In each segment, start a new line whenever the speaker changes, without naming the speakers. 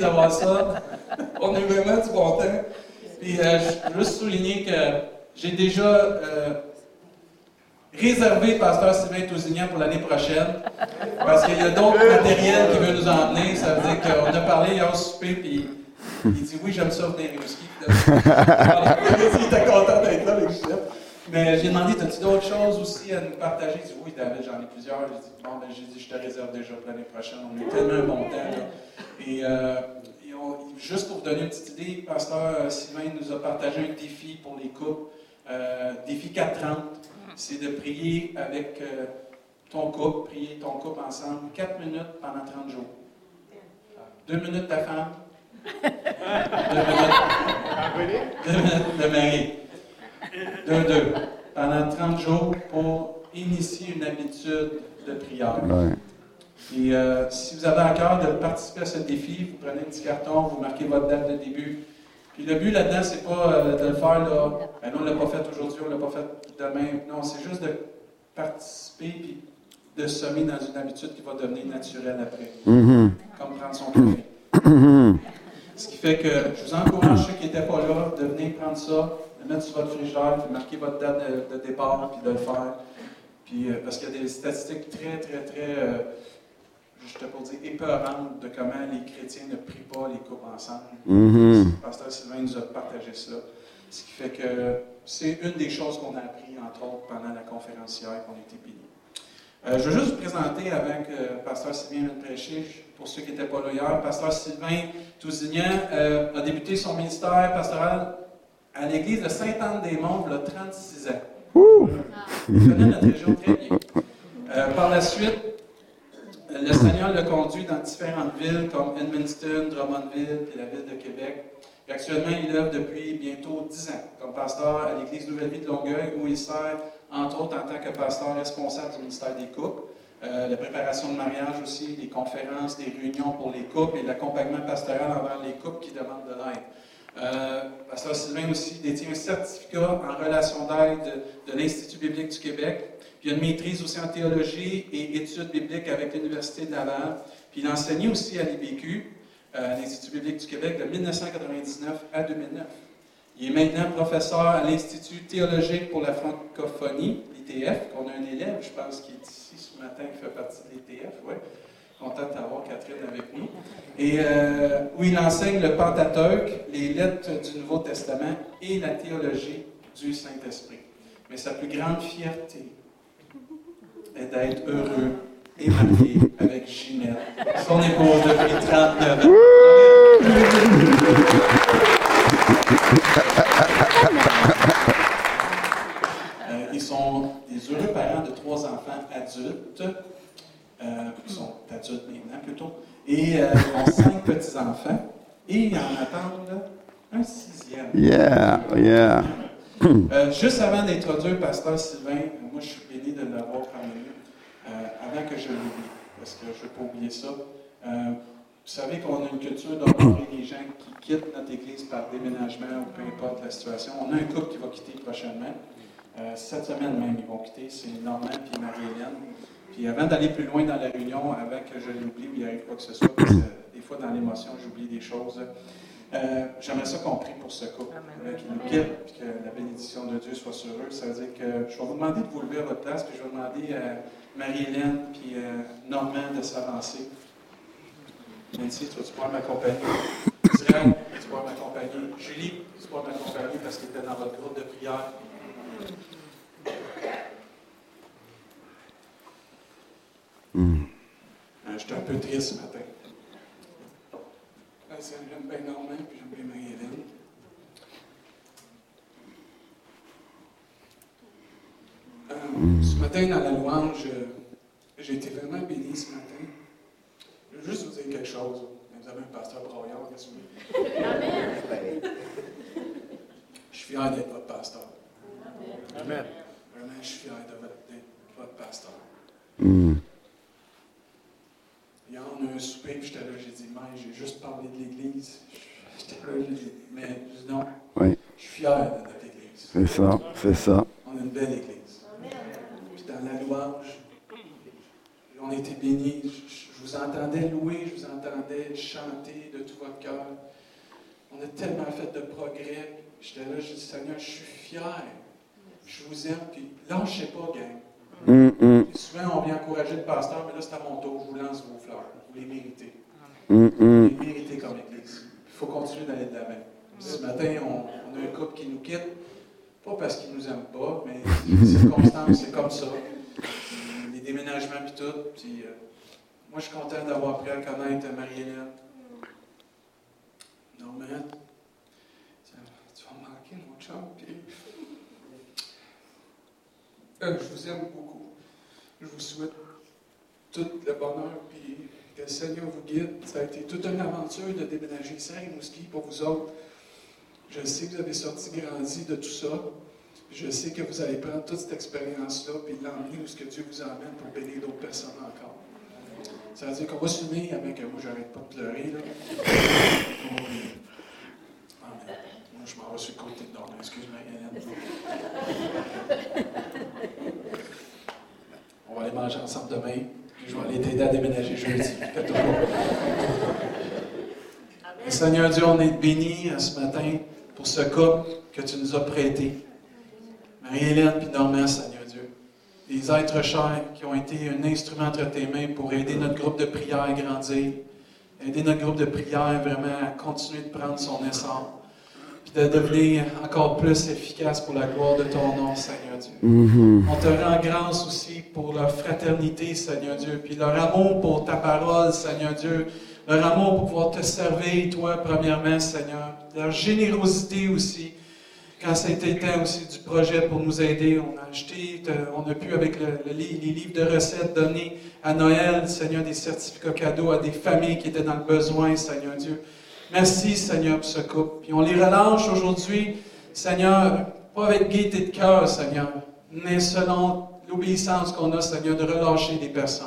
d'avoir ça. On est vraiment du bon temps. Puis euh, je veux juste souligner que j'ai déjà euh, réservé Pasteur Sylvain Tousignan pour l'année prochaine. Parce qu'il y a d'autres matériels qu'il veut nous emmener. Ça veut dire qu'on a parlé hier au souper, puis il dit oui, j'aime ça venir au il était content d'être là avec le Mais j'ai demandé, as-tu d'autres choses aussi à nous partager? Il dit oui, j'en ai plusieurs. J'ai dit, bon, ben, j'ai dit, je te réserve déjà pour l'année prochaine. On est tellement bon temps. Et, euh, juste pour vous donner une petite idée, Pasteur Sylvain nous a partagé un défi pour les couples. Euh, défi 430, c'est de prier avec euh, ton couple, prier ton couple ensemble 4 minutes pendant 30 jours. 2 minutes ta femme, 2 minutes, deux minutes de mari. 2, 2. Pendant 30 jours pour initier une habitude de prière. Et euh, si vous avez à cœur de participer à ce défi, vous prenez un petit carton, vous marquez votre date de début. Puis le but là-dedans, c'est pas euh, de le faire là. Ben non, on ne l'a pas fait aujourd'hui, on ne l'a pas fait demain. Non, c'est juste de participer puis de semer dans une habitude qui va devenir naturelle après. Mm-hmm. Comme prendre son café. Mm-hmm. Ce qui fait que je vous encourage, ceux qui n'étaient pas là, de venir prendre ça, de mettre sur votre frigidaire, puis marquer votre date de, départ, puis de le faire. Puis, euh, parce qu'il y a des statistiques très, très, très je te pour dire, épeurante de comment les chrétiens ne prient pas les couples ensemble. Mm-hmm. Le pasteur Sylvain nous a partagé ça. Ce qui fait que c'est une des choses qu'on a appris, entre autres, pendant la conférence hier qu'on était bénis. Euh, je veux juste vous présenter avant que Pasteur Sylvain vienne prêcher, pour ceux qui n'étaient pas là hier. Pasteur Sylvain Tousignan euh, a débuté son ministère pastoral à l'église de Sainte-Anne-des-Monts il a 36 ans. Il connaît notre région très bien. Euh, par la suite, le Seigneur l'a conduit dans différentes villes comme Edmundston, Drummondville et la ville de Québec. Actuellement, il œuvre depuis bientôt dix ans comme pasteur à l'Église Nouvelle-Vie de Longueuil, où il sert, entre autres, en tant que pasteur responsable du ministère des couples, euh, la préparation de mariage aussi, les conférences, des réunions pour les couples et l'accompagnement pastoral envers les couples qui demandent de l'aide. Euh, pasteur Sylvain aussi détient un certificat en relation d'aide de l'Institut biblique du Québec il a une maîtrise aussi en théologie et études bibliques avec l'Université de Laval. Puis il a enseigné aussi à l'IBQ, euh, l'Institut biblique du Québec, de 1999 à 2009. Il est maintenant professeur à l'Institut théologique pour la francophonie, l'ITF, qu'on a un élève, je pense, qui est ici ce matin, qui fait partie de l'ITF. Content d'avoir Catherine avec nous. Et euh, où il enseigne le Pentateuque, les lettres du Nouveau Testament et la théologie du Saint-Esprit. Mais sa plus grande fierté, est d'être heureux et marié avec Ginette, son épouse depuis 39 ans. Euh, ils sont des heureux parents de trois enfants adultes. Euh, ils sont adultes maintenant plutôt. Et euh, ils ont cinq petits-enfants. Et ils en attendent un sixième.
Yeah, yeah.
Euh, juste avant d'introduire Pasteur Sylvain, moi je suis béni de l'avoir parmi avant que je l'oublie, parce que je ne veux pas oublier ça. Euh, vous savez qu'on a une culture d'honorer les gens qui quittent notre Église par déménagement ou peu importe la situation. On a un couple qui va quitter prochainement. Euh, cette semaine même, ils vont quitter. C'est Normand et Marie-Hélène. Puis avant d'aller plus loin dans la réunion, avant que je l'oublie ou il arrive quoi que ce soit, parce que des fois dans l'émotion, j'oublie des choses. Euh, j'aimerais ça qu'on prie pour ce couple qui nous quitte, et que la bénédiction de Dieu soit sur eux. Ça veut dire que je vais vous demander de vous lever à votre place, puis je vais demander à Marie-Hélène puis euh, Normand de s'avancer. Nancy, tu vas pouvoir m'accompagner. Israël, tu vas pouvoir m'accompagner. Julie, tu vas pouvoir m'accompagner parce qu'elle était dans votre groupe de prière. Mm. Euh, J'étais un peu triste ce matin. J'aime bien Normand, puis j'aime bien Marie-Hélène. Euh, ce matin, dans la louange, j'ai été vraiment béni ce matin. Je veux juste vous dire quelque chose. Vous avez un pasteur broyant, qu'est-ce que Amen. Je suis fier d'être votre pasteur. Amen. Vraiment, je suis fier d'être votre pasteur. Mm. Hier, on a un souper, puis j'étais là, j'ai dit, j'ai juste parlé de l'Église. J'ai dit, mais non.
Oui.
Je suis fier de notre Église.
C'est ça, c'est ça.
On a une belle Église dans la louange. On a été bénis. Je, vous entendais louer, je vous entendais chanter de tout votre cœur. On a tellement fait de progrès. J'étais là, je dis, Seigneur, je suis fier. Je vous aime, puis lâchez pas, gang.
Mm, mm,
Souvent, on vient encourager le pasteur, mais là, c'est à mon tour. Je vous lance vos fleurs. Vous les méritez.
Mm, mm.
méritez comme Église. Il faut continuer d'aller de l'avant. Ce matin, on, a un couple qui nous quitte. Pas parce qu'ils nous aiment pas, mais les circonstances, c'est comme ça. Les déménagements puis tout. Puis, euh, moi, je suis content d'avoir pu à connaître Marie-Hélène. Non, mais tu, vas me manquer, mon chum. Euh, je vous aime beaucoup. Je vous souhaite tout le bonheur, puis que le Seigneur vous guide. Ça a été toute une aventure de déménager ici à Rimouski pour vous autres. Je sais que vous avez sorti grandi de tout ça. Je sais que vous allez prendre toute cette expérience-là puis l'emmener où ce que Dieu vous emmène pour bénir d'autres personnes encore. Ça veut dire qu'on va s'unir avec moi, j'arrête pas de pleurer. Moi, je m'en vais sur le côté de nord. Excuse-moi. On va aller manger ensemble demain. Je vais aller t'aider à déménager jeudi. Seigneur Dieu, on est bénis euh, ce matin pour ce couple que tu nous as prêté. Marie-Hélène puis Normand, Seigneur Dieu. Des êtres chers qui ont été un instrument entre tes mains pour aider notre groupe de prière à grandir. Aider notre groupe de prière vraiment à continuer de prendre son essor. De devenir encore plus efficace pour la gloire de ton nom, Seigneur Dieu.
Mhm.
On te rend grâce aussi pour leur fraternité, Seigneur Dieu, puis leur amour pour ta parole, Seigneur Dieu, leur amour pour pouvoir te servir, toi, premièrement, Seigneur, leur générosité aussi, quand c'était temps aussi du projet pour nous aider, on a acheté, on a pu, avec le- le les livres de recettes, donner à Noël, Seigneur, des certificats cadeaux à des familles qui étaient dans le besoin, Seigneur Dieu. Merci, Seigneur, pour ce couple. Puis on les relâche aujourd'hui, Seigneur, pas avec gaieté de cœur, Seigneur, mais selon l'obéissance qu'on a, Seigneur, de relâcher des personnes.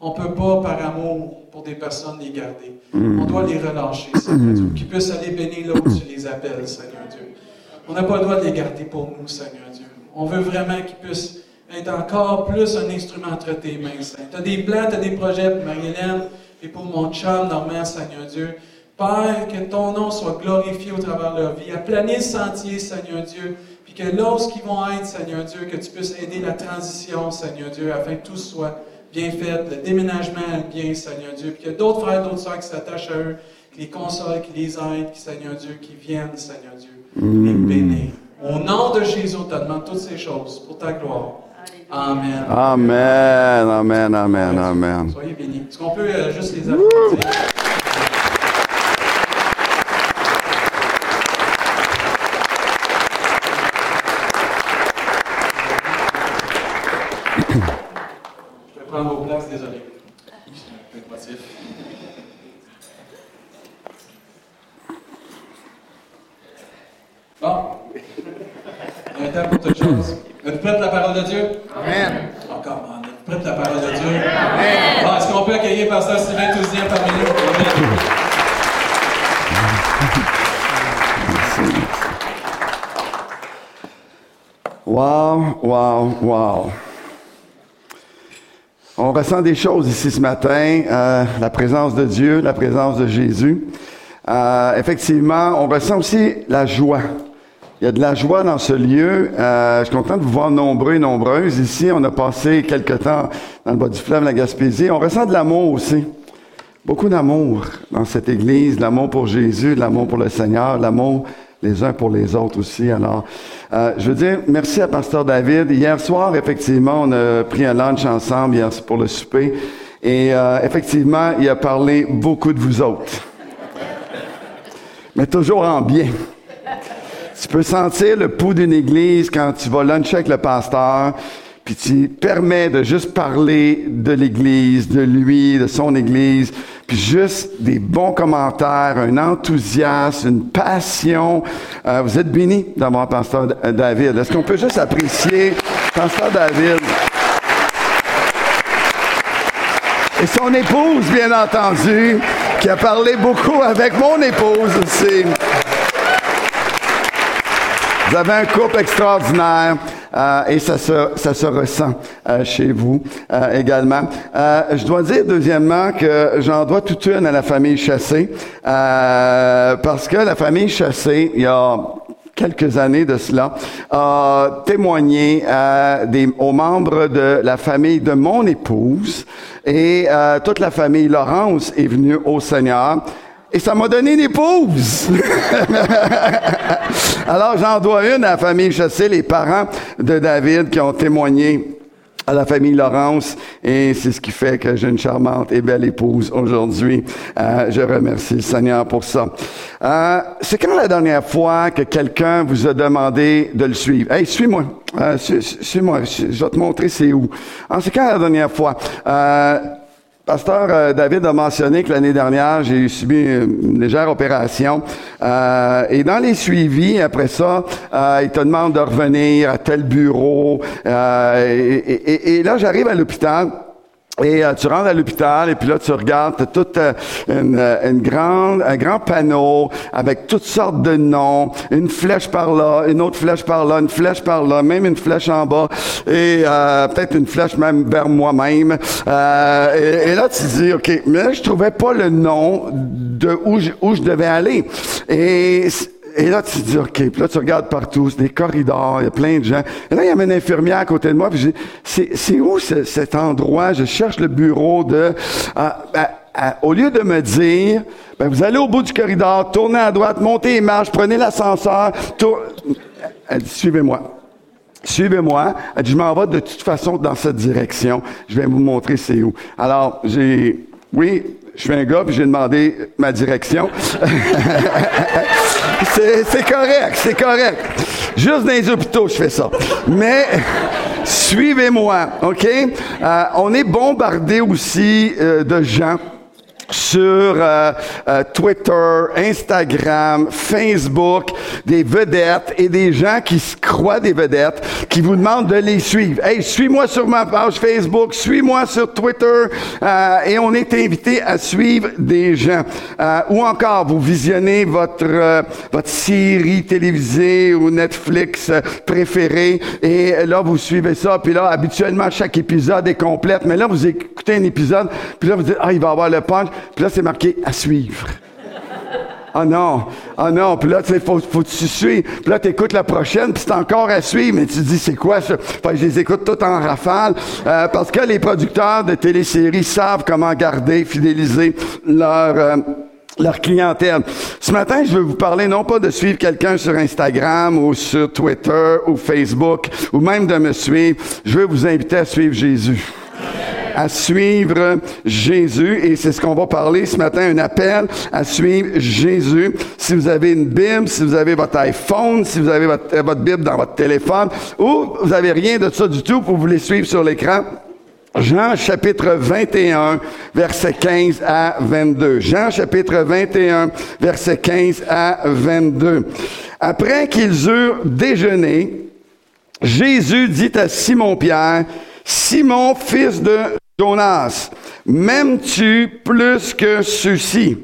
On ne peut pas, par amour pour des personnes, les garder. On doit les relâcher, Seigneur Dieu. Qu'ils puissent aller bénir là où tu les appelles, Seigneur Dieu. On n'a pas le droit de les garder pour nous, Seigneur Dieu. On veut vraiment qu'ils puissent être encore plus un instrument entre tes mains, Seigneur. Tu as des plans, tu as des projets pour Marie-Hélène et pour mon chum, Normand, Seigneur Dieu. Père, que ton nom soit glorifié au travers de leur vie. Aplanir le sentier, Seigneur Dieu. Puis que lorsqu'ils vont être, Seigneur Dieu, que tu puisses aider la transition, Seigneur Dieu, afin que tout soit bien fait, le déménagement bien, Seigneur Dieu. Puis qu'il y a d'autres frères, d'autres sœurs qui s'attachent à eux, qui les consolent, qui les aident, qui, Seigneur Dieu, qui viennent, Seigneur Dieu, les bénir. Au nom de Jésus, on te demande toutes ces choses pour ta gloire. Amen.
Amen, amen, amen, amen.
Soyez bénis. Est-ce qu'on peut euh, juste les applaudir? Je vais prendre vos places, désolé. Je suis un peu émotif. Bon. Il y a un temps pour toute chose. Êtes-vous prêts pour la parole de Dieu?
Amen.
Encore, man. Êtes-vous prêts pour la parole de Dieu? Bon, Est-ce qu'on peut accueillir Pasteur Sylvain Touzien parmi nous? Amen.
Wow, wow, wow. Ressent des choses ici ce matin, euh, la présence de Dieu, la présence de Jésus. Euh, effectivement, on ressent aussi la joie. Il y a de la joie dans ce lieu. Euh, je suis content de vous voir nombreux et nombreuses ici. On a passé quelque temps dans le bas du fleuve, la Gaspésie. On ressent de l'amour aussi. Beaucoup d'amour dans cette Église, l'amour pour Jésus, l'amour pour le Seigneur, l'amour les uns pour les autres aussi. Alors, euh, je veux dire merci à Pasteur David. Hier soir, effectivement, on a pris un lunch ensemble hier pour le souper. Et euh, effectivement, il a parlé beaucoup de vous autres. Mais toujours en bien. Tu peux sentir le pouls d'une église quand tu vas luncher avec le pasteur, puis tu de juste parler de l'église, de lui, de son église, puis juste des bons commentaires, un enthousiasme, une passion. Euh, vous êtes bénis d'avoir pasteur David. Est-ce qu'on peut juste apprécier pasteur David? Et son épouse, bien entendu, qui a parlé beaucoup avec mon épouse aussi. Vous avez un couple extraordinaire. Euh, et ça se, ça se ressent euh, chez vous euh, également. je dois dire deuxièmement que j'en dois toute une à la famille Chassé, parce que la famille Chassé, il y a quelques années de cela, a témoigné des, aux membres de la famille de mon épouse et toute la famille Laurence est venue au Seigneur. Et ça m'a donné une épouse. Alors j'en dois une à la famille Chassé, les parents de David qui ont témoigné à la famille Laurence et c'est ce qui fait que j'ai une charmante et belle épouse aujourd'hui. Euh, je remercie le Seigneur pour ça. Euh, c'est quand la dernière fois que quelqu'un vous a demandé de le suivre? Hey, suis-moi. Euh, suis-moi. Je vais te montrer c'est où. C'est quand la dernière fois? Euh, Pasteur euh, David a mentionné que l'année dernière, j'ai subi une légère opération. Euh, et dans les suivis, après ça, euh, il te demande de revenir à tel bureau. et, là, j'arrive à l'hôpital. Et tu rentres à l'hôpital et puis là tu regardes, tu toute une, une, grande, un grand panneau avec toutes sortes de noms, une flèche par là, une autre flèche par là, une flèche par là, même une flèche en bas et peut-être une flèche même vers moi-même. Et, et, là tu dis ok, mais là, je trouvais pas le nom de où je, où je devais aller. Et et là, tu te dis, OK, puis là, tu regardes partout, c'est des corridors, il y a plein de gens. Et là, il y a une infirmière à côté de moi, puis je dis, c'est où cet endroit? Je cherche le bureau de... au lieu de me dire, ben, vous allez au bout du corridor, tournez à droite, montez les marches, prenez l'ascenseur, Elle dit, suivez-moi. Suivez-moi. Elle dit, je m'en vais de toute façon dans cette direction. Je vais vous montrer c'est où. Alors, j'ai, oui, je suis un gars, puis j'ai demandé ma direction. c'est correct, c'est correct. Juste dans les hôpitaux, je fais ça. Mais suivez-moi, OK? Euh, on est bombardé aussi euh, de gens sur euh, euh, Twitter, Instagram, Facebook, des vedettes et des gens qui se croient des vedettes, qui vous demandent de les suivre. Hey, suis-moi sur ma page Facebook, suis-moi sur Twitter, euh, et on est invité à suivre des gens. ou encore, vous visionnez votre votre série télévisée ou Netflix préférée, et là vous suivez ça, puis là habituellement chaque épisode est complète, mais là vous écoutez un épisode, puis là vous dites ah il va avoir le punch. Puis là, c'est marqué à suivre. Ah non, ah non, puis là, tu sais, faut, faut que tu suives. Puis là, tu écoutes la prochaine, puis c'est encore à suivre, mais tu te dis, c'est quoi ça? Fait je les écoute toutes en rafale, euh, parce que les producteurs de téléséries savent comment garder, fidéliser leur... Euh, leur clientèle. Ce matin, je veux vous parler non pas de suivre quelqu'un sur Instagram ou sur Twitter ou Facebook ou même de me suivre. Je veux vous inviter à suivre Jésus à suivre Jésus. Et c'est ce qu'on va parler ce matin, un appel à suivre Jésus. Si vous avez une Bible, si vous avez votre iPhone, si vous avez votre, votre Bible dans votre téléphone, ou vous avez rien de ça du tout, vous les suivre sur l'écran. Jean chapitre 21, verset 15 à 22. Jean chapitre 21, verset 15 à 22. Après qu'ils eurent déjeuné, Jésus dit à Simon-Pierre, Simon, fils de Jonas, m'aimes-tu plus que ceci?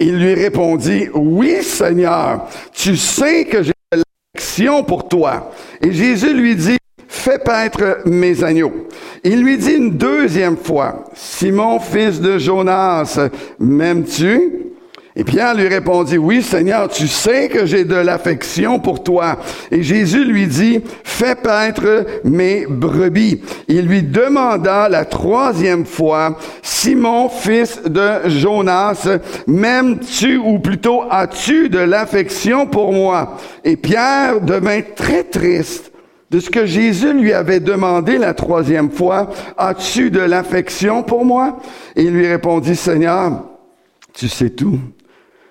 Il lui répondit, oui Seigneur, tu sais que j'ai de l'action pour toi. Et Jésus lui dit, fais paître mes agneaux. Il lui dit une deuxième fois, Simon, fils de Jonas, m'aimes-tu? Et Pierre lui répondit, oui Seigneur, tu sais que j'ai de l'affection pour toi. Et Jésus lui dit, fais paître mes brebis. Il lui demanda la troisième fois, Simon, fils de Jonas, m'aimes-tu ou plutôt as-tu de l'affection pour moi? Et Pierre devint très triste de ce que Jésus lui avait demandé la troisième fois, as-tu de l'affection pour moi? Et il lui répondit, Seigneur, tu sais tout.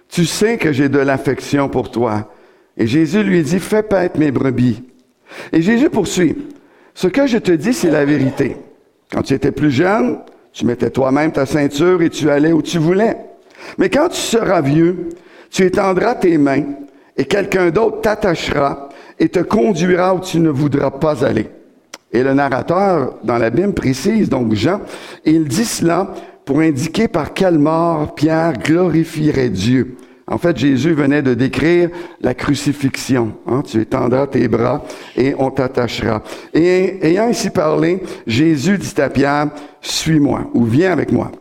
Tu sais que j'ai de l'affection pour toi. Et Jésus lui dit, fais paître mes brebis. Et Jésus poursuit, ce que je te dis, c'est la vérité. Quand tu étais plus jeune, tu mettais toi-même ta ceinture et tu allais où tu voulais. Mais quand tu seras vieux, tu étendras tes mains et quelqu'un d'autre t'attachera et te conduira où tu ne voudras pas aller. Et le narrateur dans la Bible précise, donc Jean, il dit cela pour indiquer par quelle mort Pierre glorifierait Dieu En fait, Jésus venait de décrire la crucifixion. Hein. Tu étendras tes bras et on t'attachera. Et ayant ainsi parlé, Jésus dit à Pierre, suis-moi ou viens avec moi.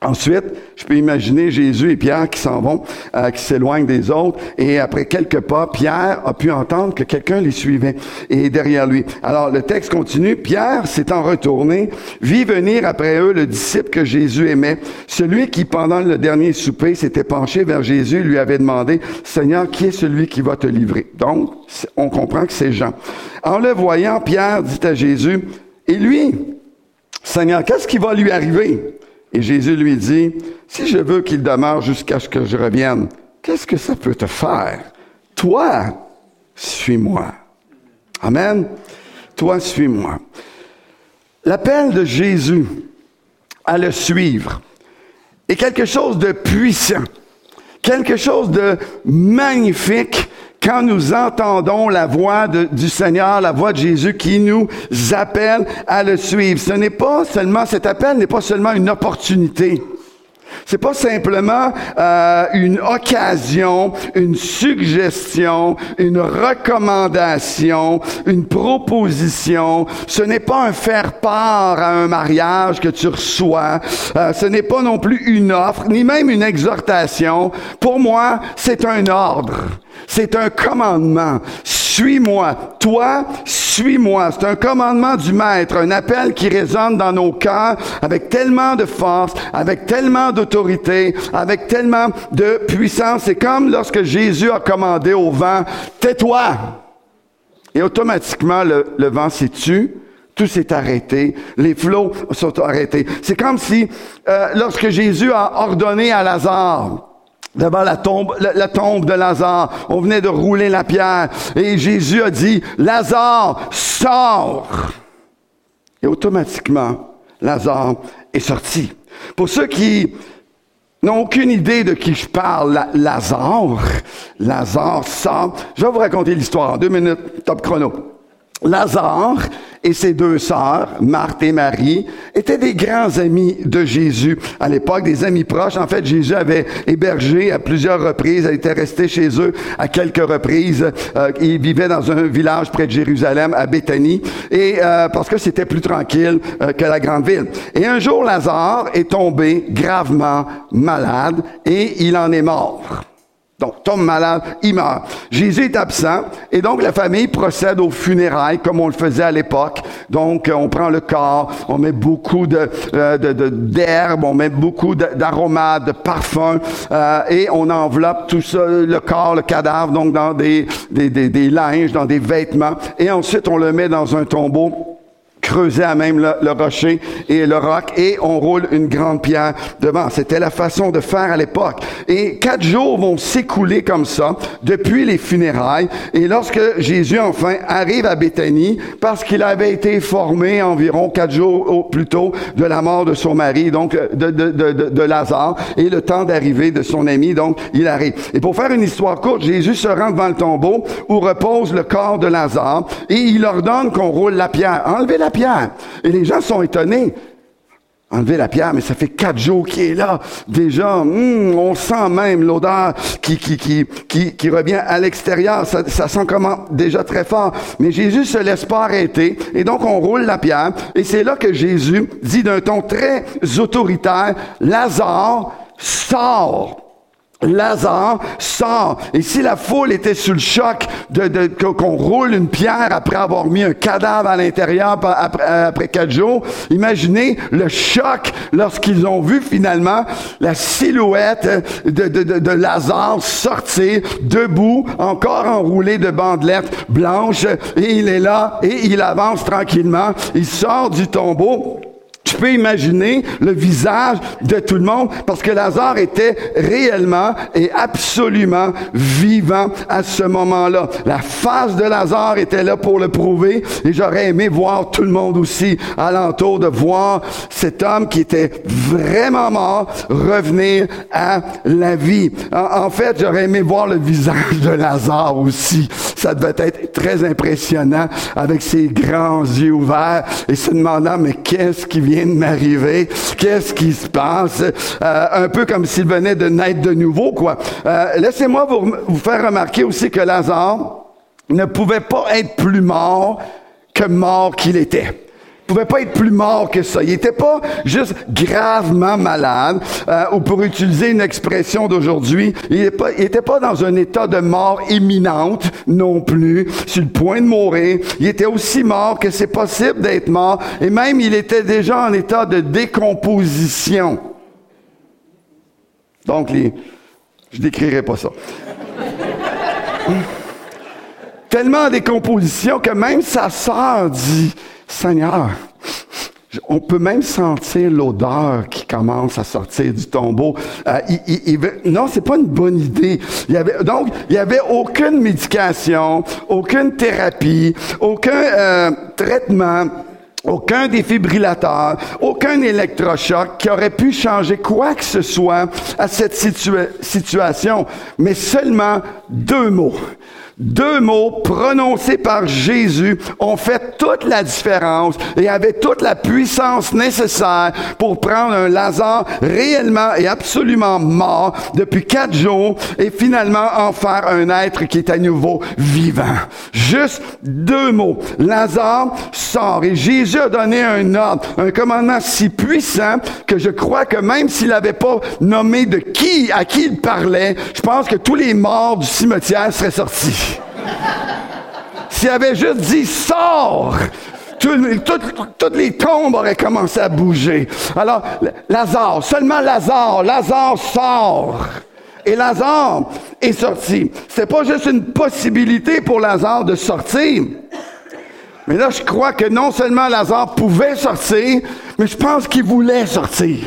Ensuite, je peux imaginer Jésus et Pierre qui s'en vont, euh, qui s'éloignent des autres, et après quelques pas, Pierre a pu entendre que quelqu'un les suivait et derrière lui. Alors le texte continue. Pierre s'étant retourné, vit venir après eux le disciple que Jésus aimait, celui qui pendant le dernier souper s'était penché vers Jésus, lui avait demandé Seigneur, qui est celui qui va te livrer Donc, on comprend que c'est Jean. En le voyant, Pierre dit à Jésus Et lui, Seigneur, qu'est-ce qui va lui arriver et Jésus lui dit, si je veux qu'il demeure jusqu'à ce que je revienne, qu'est-ce que ça peut te faire? Toi, suis-moi. Amen. Toi, suis-moi. L'appel de Jésus à le suivre est quelque chose de puissant, quelque chose de magnifique quand nous entendons la voix du Seigneur, la voix de Jésus qui nous appelle à le suivre. Ce n'est pas seulement, cet appel n'est pas seulement une opportunité. C'est pas simplement euh, une occasion, une suggestion, une recommandation, une proposition. Ce n'est pas un faire-part à un mariage que tu reçois. Euh, ce n'est pas non plus une offre, ni même une exhortation. Pour moi, c'est un ordre. C'est un commandement. Suis-moi. Toi, suis-moi. C'est un commandement du Maître, un appel qui résonne dans nos cœurs avec tellement de force, avec tellement d'autorité, avec tellement de puissance. C'est comme lorsque Jésus a commandé au vent, tais-toi. Et automatiquement, le, vent s'est tu. Tout s'est arrêté. Les flots sont arrêtés. C'est comme si, euh, lorsque Jésus a ordonné à Lazare, tombe, la, tombe de Lazare. On venait de rouler la pierre et Jésus a dit, Lazare, sors! Et automatiquement, Lazare est sorti. Pour ceux qui n'ont aucune idée de qui je parle, Lazare, Lazare sort. Je vais vous raconter l'histoire en deux minutes, top chrono. Lazare et ses deux sœurs, Marthe et Marie, étaient des grands amis de Jésus à l'époque, des amis proches. En fait, Jésus avait hébergé à plusieurs reprises, elle était resté chez eux à quelques reprises. Euh, il vivait dans un village près de Jérusalem, à Béthanie, et euh, parce que c'était plus tranquille euh, que la grande ville. Et un jour, Lazare est tombé gravement malade et il en est mort. Donc, tombe malade, il meurt. Jésus est absent et donc la famille procède aux funérailles comme on le faisait à l'époque. Donc, on prend le corps, on met beaucoup de euh, d'herbes, on met beaucoup d'aromates, de parfums euh, et on enveloppe tout ça, le corps, le cadavre, donc dans des, des, des, des linges, dans des vêtements et ensuite on le met dans un tombeau creuser à même le, rocher et le roc et on roule une grande pierre devant. C'était la façon de faire à l'époque. Et quatre jours vont s'écouler comme ça depuis les funérailles. Et lorsque Jésus enfin arrive à Béthanie, parce qu'il avait été formé environ quatre jours plus tôt de la mort de son mari, donc de, de, de, de Lazare, et le temps d'arrivée de son ami, donc il arrive. Et pour faire une histoire courte, Jésus se rend devant le tombeau où repose le corps de Lazare et il ordonne qu'on roule la pierre. Enlevez la pierre. Et les gens sont étonnés. Enlever la pierre, mais ça fait quatre jours qu'il est là. Déjà, hmm, on sent même l'odeur qui, revient à l'extérieur. Ça, ça sent comment? Déjà très fort. Mais Jésus se laisse pas arrêter. Et donc, on roule la pierre. Et c'est là que Jésus dit d'un ton très autoritaire, Lazare, sort. Lazare sort. Et si la foule était sous le choc de, de qu'on roule une pierre après avoir mis un cadavre à l'intérieur après, après quatre jours, imaginez le choc lorsqu'ils ont vu finalement la silhouette de, de, de, de Lazare sortir debout, encore enroulé de bandelettes blanches, et il est là, et il avance tranquillement, il sort du tombeau, tu peux imaginer le visage de tout le monde parce que Lazare était réellement et absolument vivant à ce moment-là. La face de Lazare était là pour le prouver et j'aurais aimé voir tout le monde aussi alentour de voir cet homme qui était vraiment mort revenir à la vie. En, fait, j'aurais aimé voir le visage de Lazare aussi. ça devait être très impressionnant avec ses grands yeux ouverts et se demandant, mais qu'est-ce qui vient Qu'est-ce qui se passe? Euh, un peu comme s'il venait de naître de nouveau, quoi. Euh, laissez-moi vous faire remarquer aussi que Lazare ne pouvait pas être plus mort que mort qu'il était pouvait pas être plus mort que ça. Il était pas juste gravement malade, euh, ou pour utiliser une expression d'aujourd'hui, il était pas, il pas dans un état de mort imminente non plus, sur le point de mourir. Il était aussi mort que c'est possible d'être mort, et même il était déjà en état de décomposition. Donc, les, je décrirai pas ça. Tellement en décomposition que même sa sœur dit, Seigneur, on peut même sentir l'odeur qui commence à sortir du tombeau. Euh, non, c'est pas une bonne idée. Il avait, donc, il y avait aucune médication, aucune thérapie, aucun euh, traitement aucun défibrillateur, aucun électrochoc qui aurait pu changer quoi que ce soit à cette situation, mais seulement deux mots. Deux mots prononcés par Jésus ont fait toute la différence et avaient toute la puissance nécessaire pour prendre un Lazare réellement et absolument mort depuis quatre jours et finalement en faire un être qui est à nouveau vivant. Juste deux mots. Lazare sort et Jésus a donné un ordre, un commandement si puissant que je crois que même s'il n'avait pas nommé de qui, à qui il parlait, je pense que tous les morts du cimetière seraient sortis. S'il avait juste dit sors, toutes, les tombes auraient commencé à bouger. Alors, Lazare, seulement Lazare, Lazare sort. Et Lazare est sorti. C'est pas juste une possibilité pour Lazare de sortir. Mais là, je crois que non seulement Lazare pouvait sortir, mais je pense qu'il voulait sortir.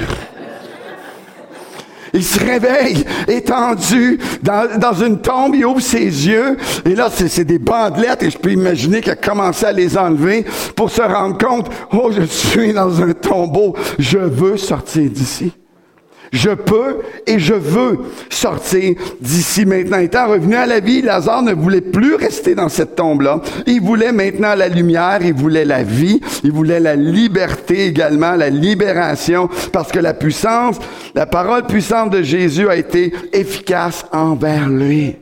Il se réveille, étendu, dans, dans, une tombe, il ouvre ses yeux, et là, c'est des bandelettes, et je peux imaginer qu'il a commencé à les enlever pour se rendre compte, oh, je suis dans un tombeau, je veux sortir d'ici. Je peux et je veux sortir d'ici maintenant. Étant revenu à la vie, Lazare ne voulait plus rester dans cette tombe-là. Il voulait maintenant la lumière, il voulait la vie, il voulait la liberté également, la libération, parce que la puissance, la parole puissante de Jésus a été efficace envers lui.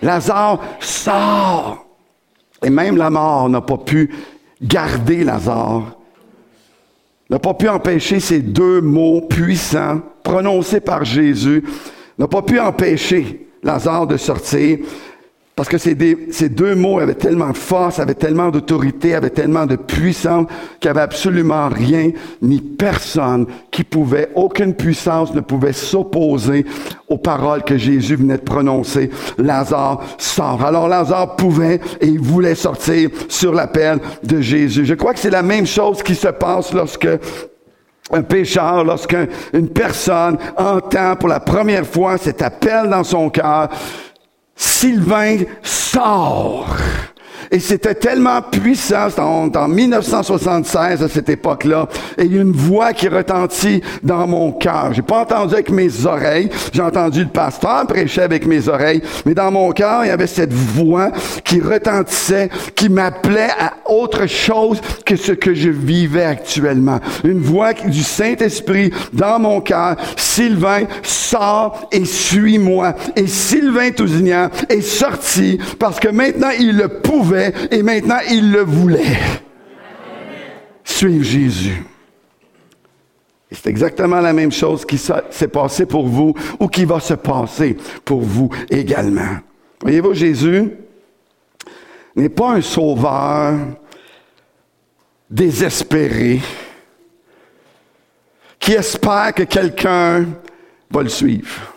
Lazare sort. Et même la mort n'a pas pu garder Lazare n'a pas pu empêcher ces deux mots puissants prononcés par Jésus, n'a pas pu empêcher Lazare de sortir. Parce que ces, deux mots avaient tellement de force, avaient tellement d'autorité, avaient tellement de puissance qu'il n'y avait absolument rien ni personne qui pouvait, aucune puissance ne pouvait s'opposer aux paroles que Jésus venait de prononcer. Lazare sort. Alors Lazare pouvait et il voulait sortir sur l'appel de Jésus. Je crois que c'est la même chose qui se passe lorsque un pécheur, lorsqu'une personne entend pour la première fois cet appel dans son cœur, Sylvain sort. Et c'était tellement puissant, en, en 1976 à cette époque-là, et il y a une voix qui retentit dans mon cœur. J'ai pas entendu avec mes oreilles, j'ai entendu le pasteur prêcher avec mes oreilles, mais dans mon cœur, il y avait cette voix qui retentissait, qui m'appelait à autre chose que ce que je vivais actuellement. Une voix du Saint-Esprit dans mon cœur. Sylvain, sort et suis-moi. Et Sylvain Tousignan est sorti parce que maintenant il le pouvait et maintenant il le voulait. Suivre Jésus. C'est exactement la même chose qui s'est passé pour vous ou qui va se passer pour vous également. Voyez-vous, Jésus n'est pas un sauveur désespéré qui espère que quelqu'un va le suivre.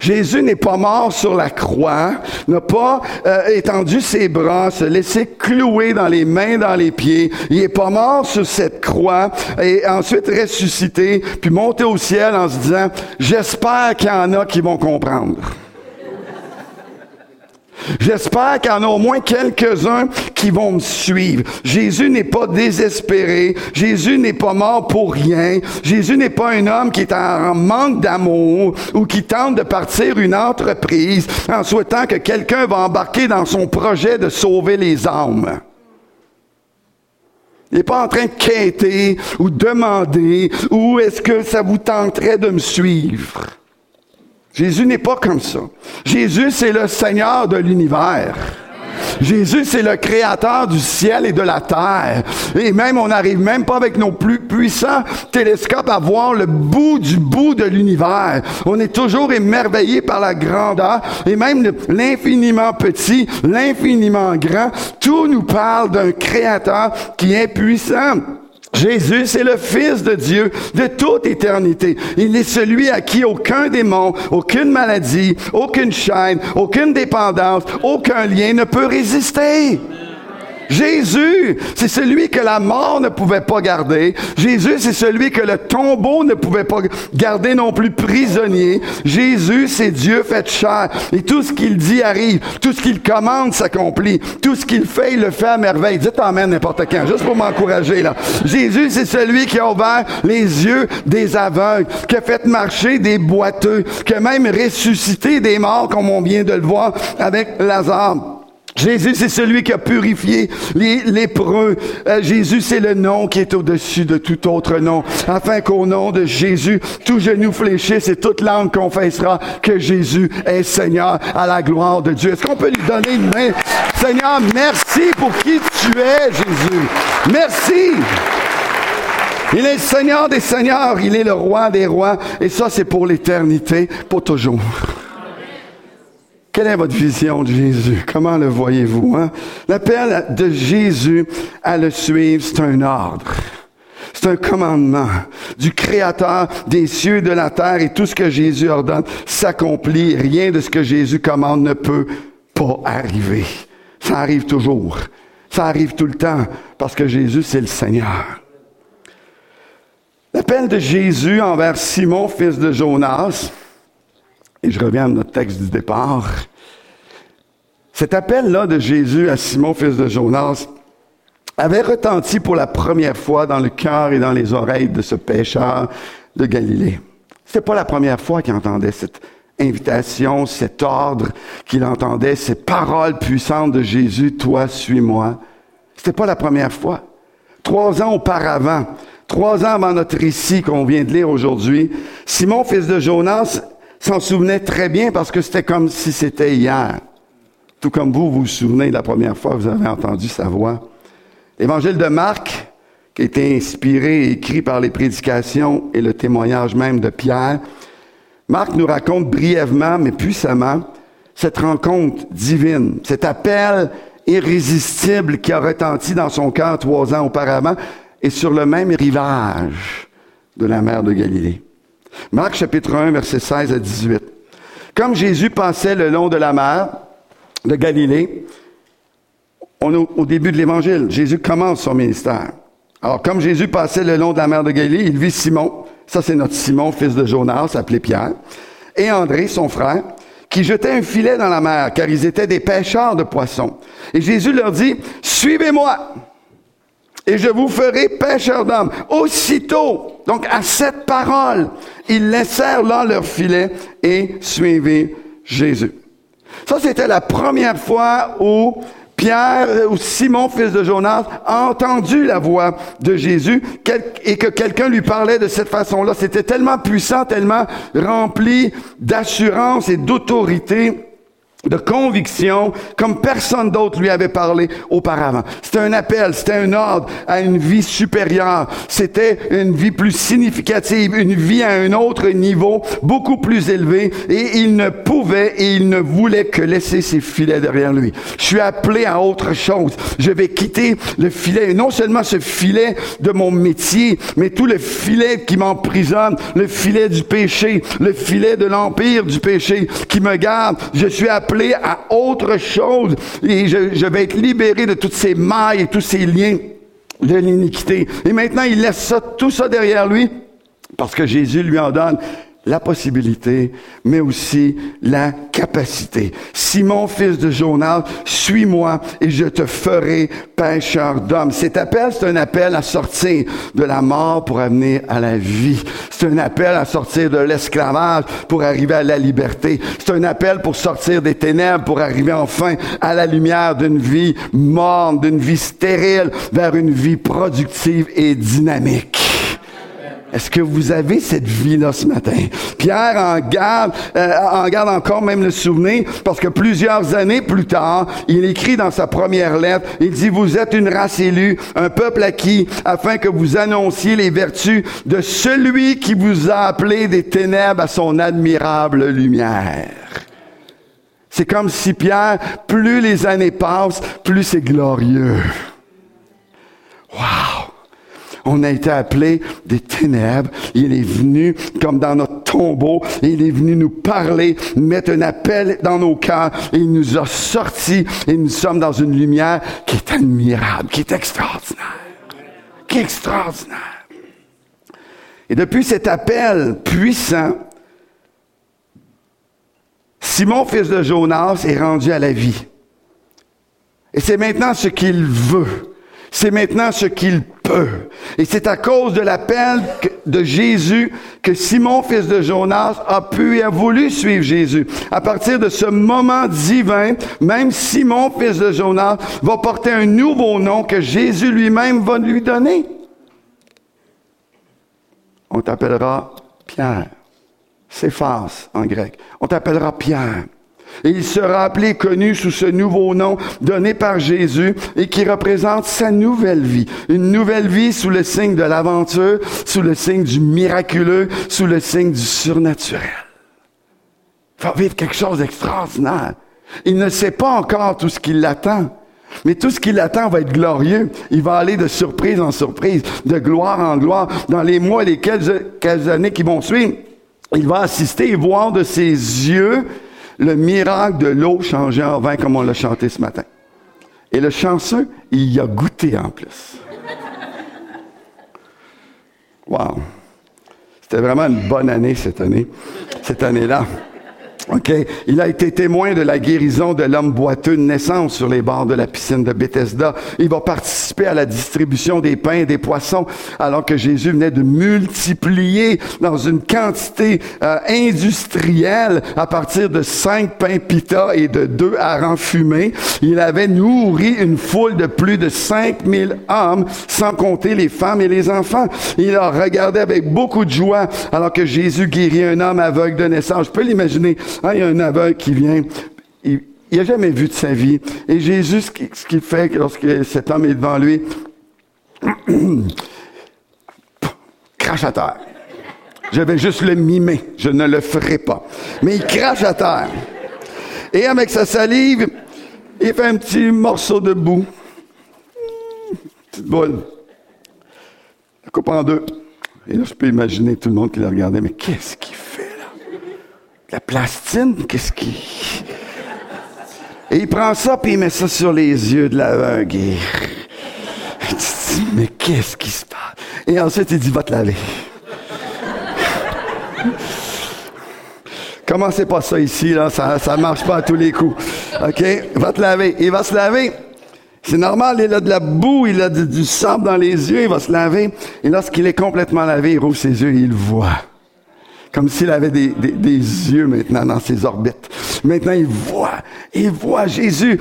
Jésus n'est pas mort sur la croix, n'a pas euh, étendu ses bras, se laissé clouer dans les mains, dans les pieds. Il est pas mort sur cette croix et ensuite ressuscité, puis monté au ciel en se disant, j'espère qu'il y en a qui vont comprendre. J'espère qu'il y en a au moins quelques-uns qui vont me suivre. Jésus n'est pas désespéré. Jésus n'est pas mort pour rien. Jésus n'est pas un homme qui est en manque d'amour ou qui tente de partir une entreprise en souhaitant que quelqu'un va embarquer dans son projet de sauver les âmes. Il n'est pas en train de quêter ou demander où est-ce que ça vous tenterait de me suivre. Jésus n'est pas comme ça. Jésus, c'est le Seigneur de l'univers. Jésus, c'est le créateur du ciel et de la terre. Et même, on n'arrive même pas avec nos plus puissants télescopes à voir le bout du bout de l'univers. On est toujours émerveillé par la grandeur et même l'infiniment petit, l'infiniment grand. Tout nous parle d'un créateur qui est puissant. Jésus, c'est le Fils de Dieu de toute éternité. Il est celui à qui aucun démon, aucune maladie, aucune chaîne, aucune dépendance, aucun lien ne peut résister. Jésus, c'est celui que la mort ne pouvait pas garder. Jésus, c'est celui que le tombeau ne pouvait pas garder non plus prisonnier. Jésus, c'est Dieu fait chair. Et tout ce qu'il dit arrive. Tout ce qu'il commande s'accomplit. Tout ce qu'il fait, il le fait à merveille. Dites Amen n'importe quand, juste pour m'encourager là. Jésus, c'est celui qui a ouvert les yeux des aveugles, qui a fait marcher des boiteux, qui a même ressuscité des morts, comme on vient de le voir avec Lazare. Jésus, c'est celui qui a purifié les lépreux. Euh, Jésus, c'est le nom qui est au-dessus de tout autre nom, afin qu'au nom de Jésus, tout genou fléchisse et toute langue confessera que Jésus est Seigneur à la gloire de Dieu. Est-ce qu'on peut lui donner une main? Seigneur, merci pour qui tu es, Jésus. Merci. Il est Seigneur des Seigneurs, il est le roi des rois, et ça, c'est pour l'éternité, pour toujours. Quelle est votre vision de Jésus? Comment le voyez-vous? Hein? L'appel de Jésus à le suivre, c'est un ordre. C'est un commandement du Créateur des cieux et de la terre et tout ce que Jésus ordonne s'accomplit. Rien de ce que Jésus commande ne peut pas arriver. Ça arrive toujours. Ça arrive tout le temps parce que Jésus, c'est le Seigneur. L'appel de Jésus envers Simon, fils de Jonas, et je reviens à notre texte du départ. Cet appel-là de Jésus à Simon, fils de Jonas, avait retenti pour la première fois dans le cœur et dans les oreilles de ce pécheur de Galilée. C'est pas la première fois qu'il entendait cette invitation, cet ordre, qu'il entendait ces paroles puissantes de Jésus, toi, suis-moi. C'était pas la première fois. Trois ans auparavant, trois ans avant notre récit qu'on vient de lire aujourd'hui, Simon, fils de Jonas, s'en souvenait très bien parce que c'était comme si c'était hier. Tout comme vous, vous vous souvenez la première fois que vous avez entendu sa voix. L'évangile de Marc, qui a été inspiré et écrit par les prédications et le témoignage même de Pierre, Marc nous raconte brièvement, mais puissamment, cette rencontre divine, cet appel irrésistible qui a retenti dans son cœur trois ans auparavant et sur le même rivage de la mer de Galilée. Marc chapitre 1, versets 16 à 18. Comme Jésus passait le long de la mer de Galilée, on est au début de l'Évangile. Jésus commence son ministère. Alors, comme Jésus passait le long de la mer de Galilée, il vit Simon, ça c'est notre Simon, fils de Jonas, appelé Pierre, et André, son frère, qui jetaient un filet dans la mer, car ils étaient des pêcheurs de poissons. Et Jésus leur dit, suivez-moi et je vous ferai pêcheur d'hommes. Aussitôt, donc à cette parole, ils laissèrent là leur filet et suivirent Jésus. Ça, c'était la première fois où Pierre ou Simon, fils de Jonas, a entendu la voix de Jésus et que quelqu'un lui parlait de cette façon-là. C'était tellement puissant, tellement rempli d'assurance et d'autorité de conviction comme personne d'autre lui avait parlé auparavant. C'était un appel, c'était un ordre à une vie supérieure. C'était une vie plus significative, une vie à un autre niveau, beaucoup plus élevé. Et il ne pouvait et il ne voulait que laisser ses filets derrière lui. Je suis appelé à autre chose. Je vais quitter le filet, non seulement ce filet de mon métier, mais tout le filet qui m'emprisonne, le filet du péché, le filet de l'empire du péché qui me garde. Je suis appelé à autre chose et je, vais être libéré de toutes ces mailles et tous ces liens de l'iniquité. Et maintenant, il laisse tout ça derrière lui parce que Jésus lui en donne la possibilité, mais aussi la capacité. Simon, fils de Jonas, suis-moi et je te ferai pêcheur d'hommes. Cet appel, c'est un appel à sortir de la mort pour amener à la vie. C'est un appel à sortir de l'esclavage pour arriver à la liberté. C'est un appel pour sortir des ténèbres pour arriver enfin à la lumière d'une vie morte, d'une vie stérile, vers une vie productive et dynamique. Est-ce que vous avez cette vie-là ce matin? Pierre en garde, euh, en garde encore même le souvenir parce que plusieurs années plus tard, il écrit dans sa première lettre, il dit, vous êtes une race élue, un peuple acquis, afin que vous annonciez les vertus de celui qui vous a appelé des ténèbres à son admirable lumière. C'est comme si Pierre, plus les années passent, plus c'est glorieux. Wow! On a été appelés des ténèbres. Il est venu comme dans notre tombeau. Il est venu nous parler, mettre un appel dans nos cœurs. Il nous a sortis et nous sommes dans une lumière qui est admirable, qui est extraordinaire. Qui est extraordinaire. Et depuis cet appel puissant, Simon, fils de Jonas, est rendu à la vie. Et c'est maintenant ce qu'il veut. C'est maintenant ce qu'il peut. Et c'est à cause de l'appel de Jésus que Simon, fils de Jonas, a pu et a voulu suivre Jésus. À partir de ce moment divin, même Simon, fils de Jonas, va porter un nouveau nom que Jésus lui-même va lui donner. On t'appellera Pierre. C'est face en grec. On t'appellera Pierre. Et il sera appelé connu sous ce nouveau nom donné par Jésus et qui représente sa nouvelle vie. Une nouvelle vie sous le signe de l'aventure, sous le signe du miraculeux, sous le signe du surnaturel. Il va vivre quelque chose d'extraordinaire. Il ne sait pas encore tout ce qui l'attend. Mais tout ce qui l'attend va être glorieux. Il va aller de surprise en surprise, de gloire en gloire, dans les mois et les quelques, années qui vont suivre. Il va assister et voir de ses yeux le miracle de l'eau changée en vin comme on l'a chanté ce matin. Et le chanceux, il y a goûté en plus. Wow. C'était vraiment une bonne année cette année, cette année-là. OK? Il a été témoin de la guérison de l'homme boiteux de naissance sur les bords de la piscine de Bethesda. Il va participer à la distribution des pains et des poissons alors que Jésus venait de multiplier dans une quantité euh, industrielle à partir de cinq pains pita et de deux harengs fumés. Il avait nourri une foule de plus de 5000 hommes sans compter les femmes et les enfants. Il a regardé avec beaucoup de joie alors que Jésus guérit un homme aveugle de naissance. Je peux l'imaginer ah, il y a un aveugle qui vient, il n'a jamais vu de sa vie. Et Jésus, ce qu'il fait lorsque cet homme est devant lui, crache à terre. Je vais juste le mimer, je ne le ferai pas. Mais il crache à terre. Et avec sa salive, il fait un petit morceau de boue. Petite boule. Il coupe en deux. Et là, je peux imaginer tout le monde qui le regardait, mais qu'est-ce qu'il fait? La plastine, qu'est-ce qui. Et il prend ça, puis il met ça sur les yeux de l'aveugle. Il dit, mais qu'est-ce qui se passe? Et ensuite, il dit, va te laver. Commencez pas ça ici, là, ça, ça marche pas à tous les coups. OK? Va te laver. Il va se laver. C'est normal, il a de la boue, il a du sable dans les yeux, il va se laver. Et lorsqu'il est complètement lavé, il rouvre ses yeux et il voit comme s'il avait des, yeux maintenant dans ses orbites. Maintenant, il voit, il voit Jésus.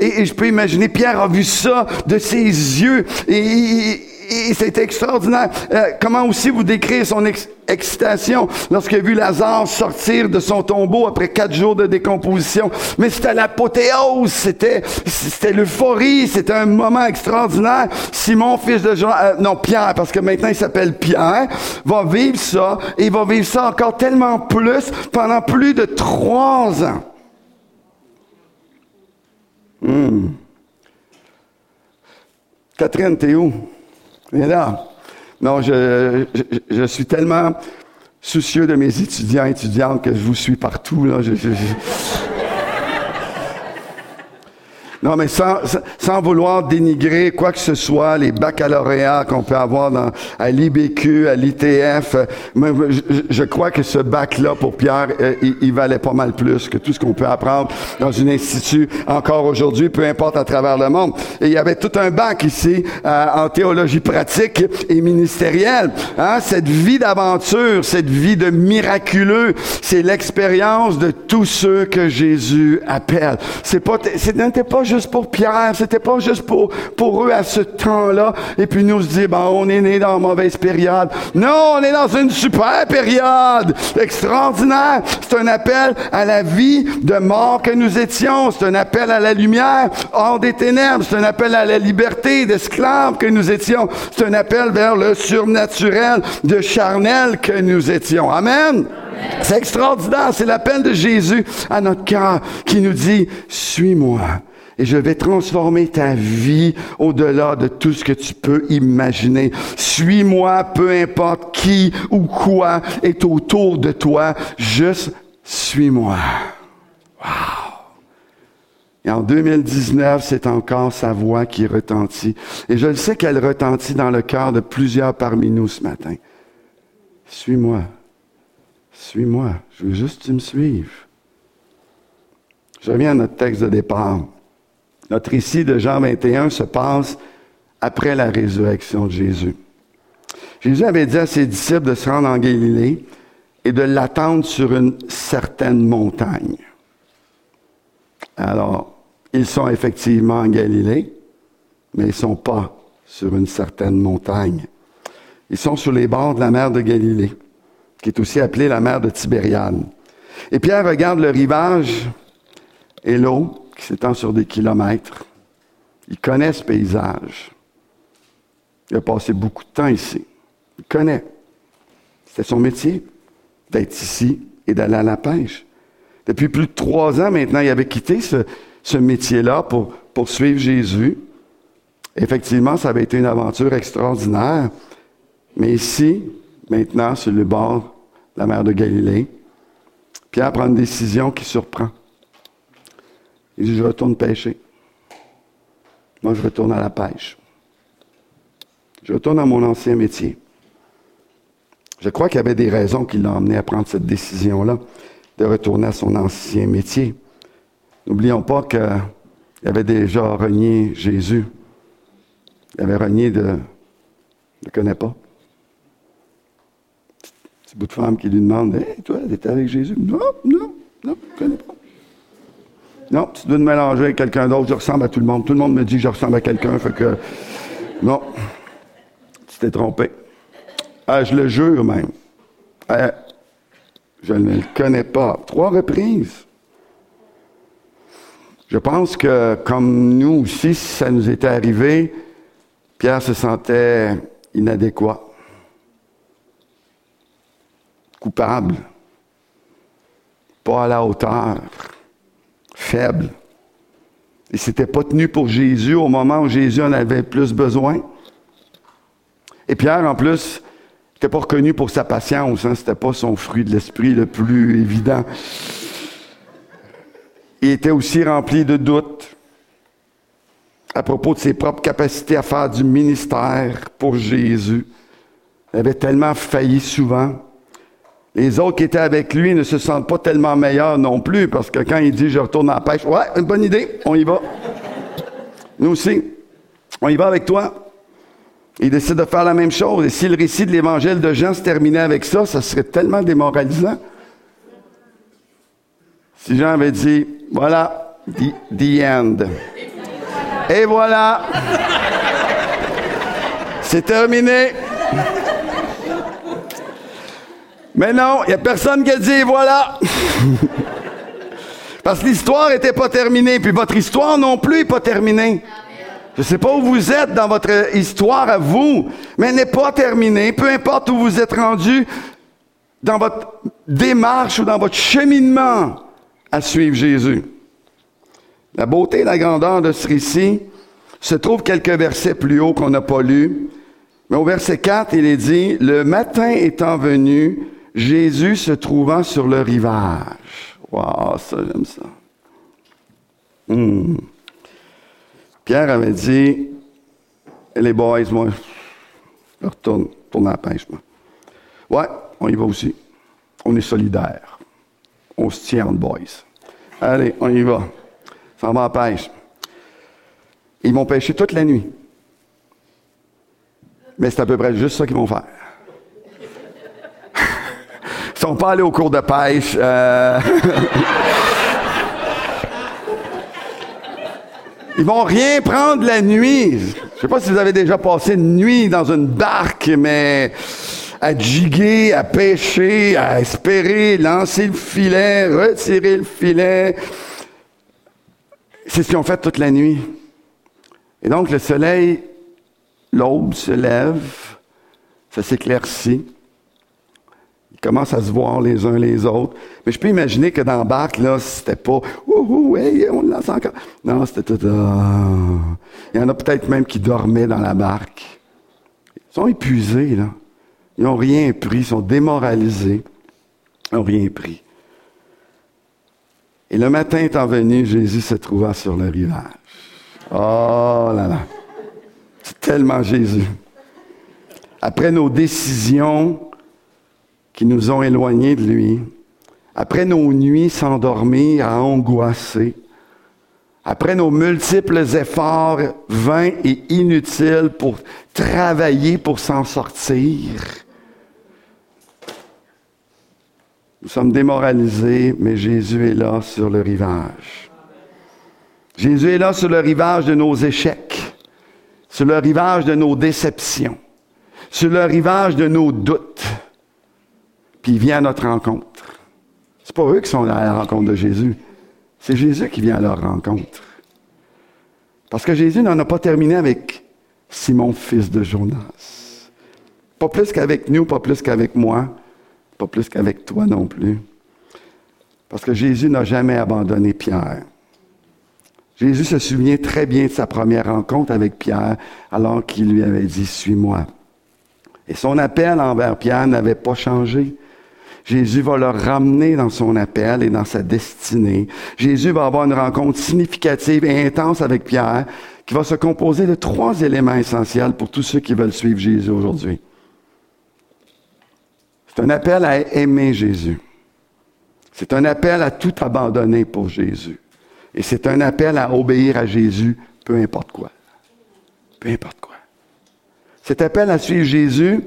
Et, je peux imaginer, Pierre a vu ça de ses yeux. C'est extraordinaire. Euh, comment aussi vous décrire son excitation lorsqu'il a vu Lazare sortir de son tombeau après quatre jours de décomposition. Mais c'était l'apothéose, c'était, c'était l'euphorie, c'était un moment extraordinaire. Simon, fils de Jean, euh, non, Pierre, parce que maintenant il s'appelle Pierre, va vivre ça, et il va vivre ça encore tellement plus pendant plus de trois ans. Hmm. Catherine, t'es où? Mais là, non, je, je, suis tellement soucieux de mes étudiants et étudiantes que je vous suis partout. Là. Non, mais sans, sans vouloir dénigrer quoi que ce soit, les baccalauréats qu'on peut avoir dans, à l'IBQ, à l'ITF, je, je, crois que ce bac-là, pour Pierre, euh, il, valait pas mal plus que tout ce qu'on peut apprendre dans un institut encore aujourd'hui, peu importe à travers le monde. Et il y avait tout un bac ici euh, en théologie pratique et ministérielle. Hein? Cette vie d'aventure, cette vie de miraculeux, c'est l'expérience de tous ceux que Jésus appelle. C'est pas, c'était pas pour Pierre, c'était pas juste pour, pour eux à ce temps-là. Et puis nous se dit, bon, on est né dans une mauvaise période. Non, on est dans une super période. Extraordinaire. C'est un appel à la vie de mort que nous étions. C'est un appel à la lumière hors des ténèbres. C'est un appel à la liberté d'esclaves que nous étions. C'est un appel vers le surnaturel, de charnel que nous étions. Amen. C'est extraordinaire. C'est l'appel de Jésus à notre cœur qui nous dit, suis-moi et je vais transformer ta vie au-delà de tout ce que tu peux imaginer. Suis-moi, peu importe qui ou quoi est autour de toi, juste suis-moi. Wow! Et en 2019, c'est encore sa voix qui retentit. Et je le sais qu'elle retentit dans le cœur de plusieurs parmi nous ce matin. Suis-moi. Suis-moi. Je veux juste que tu me suives. Je reviens à notre texte de départ. Notre récit de Jean 21 se passe après la résurrection de Jésus. Jésus avait dit à ses disciples de se rendre en Galilée et de l'attendre sur une certaine montagne. Alors, ils sont effectivement en Galilée, mais ils ne sont pas sur une certaine montagne. Ils sont sur les bords de la mer de Galilée, qui est aussi appelée la mer de Tibériade. Et Pierre regarde le rivage et l'eau, qui s'étend sur des kilomètres. Il connaît ce paysage. Il a passé beaucoup de temps ici. Il connaît. C'était son métier d'être ici et d'aller à la pêche. Depuis plus de trois ans maintenant, il avait quitté ce, métier-là pour, pour suivre Jésus. Effectivement, ça avait été une aventure extraordinaire. Mais ici, maintenant, sur le bord de la mer de Galilée, Pierre prend une décision qui surprend. Il dit, je retourne pêcher. Moi, je retourne à la pêche. Je retourne à mon ancien métier. Je crois qu'il y avait des raisons qui l'ont amené à prendre cette décision-là, de retourner à son ancien métier. N'oublions pas qu'il avait déjà renié Jésus. Il avait renié de... Je ne connais pas. C'est bout de femme qui lui demande Hé, toi, tu étais avec Jésus Non, non, non, je ne connais pas. Non, tu dois te mélanger avec quelqu'un d'autre. Je ressemble à tout le monde. Tout le monde me dit que je ressemble à quelqu'un. Fait que. Non. Tu t'es trompé. Ah, je le jure même. Ah, je ne le connais pas. Trois reprises. Je pense que, comme nous aussi, si ça nous était arrivé, Pierre se sentait inadéquat, coupable, pas à la hauteur faible. Il s'était pas tenu pour Jésus au moment où Jésus en avait plus besoin. Et Pierre, en plus, n'était pas reconnu pour sa patience. Hein, C'était pas son fruit de l'esprit le plus évident. Il était aussi rempli de doutes à propos de ses propres capacités à faire du ministère pour Jésus. Il avait tellement failli souvent. Les autres qui étaient avec lui ne se sentent pas tellement meilleurs non plus, parce que quand il dit je retourne la pêche, ouais, une bonne idée, on y va. Nous aussi, on y va avec toi. Il décide de faire la même chose. Et si le récit de l'évangile de Jean se terminait avec ça, ça serait tellement démoralisant. Si Jean avait dit, voilà, the, end. Et voilà. C'est terminé. Mais non, il n'y a personne qui a dit voilà. Parce que l'histoire n'était pas terminée, puis votre histoire non plus n'est pas terminée. Je ne sais pas où vous êtes dans votre histoire à vous, mais elle n'est pas terminée. Peu importe où vous êtes rendu dans votre démarche ou dans votre cheminement à suivre Jésus. La beauté et la grandeur de ce récit se trouve quelques versets plus haut qu'on n'a pas lus. Mais au verset 4, il est dit, le matin étant venu, Jésus se trouvant sur le rivage. Wow, ça, j'aime ça. Hmm. Pierre avait dit, les boys, moi, je retourne, retourne à la pêche, moi. Ouais, on y va aussi. On est solidaires. On se tient en boys. Allez, on y va. Ça va à la pêche. Ils vont pêcher toute la nuit. Mais c'est à peu près juste ça qu'ils vont faire. Ils sont pas allés au cours de pêche. Euh... Ils vont rien prendre la nuit. Je sais pas si vous avez déjà passé une nuit dans une barque, mais à jiguer, à pêcher, à espérer, lancer le filet, retirer le filet. C'est ce qu'ils ont fait toute la nuit. Et donc le soleil, l'aube se lève, ça s'éclaircit commencent à se voir les uns les autres. Mais je peux imaginer que dans barque, là, c'était pas Ouh, hey, on lance encore. Non, c'était tout. Ah. Il y en a peut-être même qui dormaient dans la barque. Ils sont épuisés, là. Ils n'ont rien pris, ils sont démoralisés. Ils n'ont rien pris. Et le matin étant venu, Jésus se trouva sur le rivage. Oh là là. C'est tellement Jésus. Après nos décisions, qui nous ont éloignés de lui, après nos nuits sans dormir à angoisser, après nos multiples efforts vains et inutiles pour travailler pour s'en sortir, nous sommes démoralisés, mais Jésus est là sur le rivage. Jésus est là sur le rivage de nos échecs, sur le rivage de nos déceptions, sur le rivage de nos doutes puis il vient à notre rencontre. C'est pas eux qui sont à la rencontre de Jésus. C'est Jésus qui vient à leur rencontre. Parce que Jésus n'en a pas terminé avec Simon, fils de Jonas. Pas plus qu'avec nous, pas plus qu'avec moi, pas plus qu'avec toi non plus. Parce que Jésus n'a jamais abandonné Pierre. Jésus se souvient très bien de sa première rencontre avec Pierre alors qu'il lui avait dit, suis-moi. Et son appel envers Pierre n'avait pas changé. Jésus va le ramener dans son appel et dans sa destinée. Jésus va avoir une rencontre significative et intense avec Pierre qui va se composer de trois éléments essentiels pour tous ceux qui veulent suivre Jésus aujourd'hui. C'est un appel à aimer Jésus. C'est un appel à tout abandonner pour Jésus. Et c'est un appel à obéir à Jésus, peu importe quoi. Peu importe quoi. Cet appel à suivre Jésus,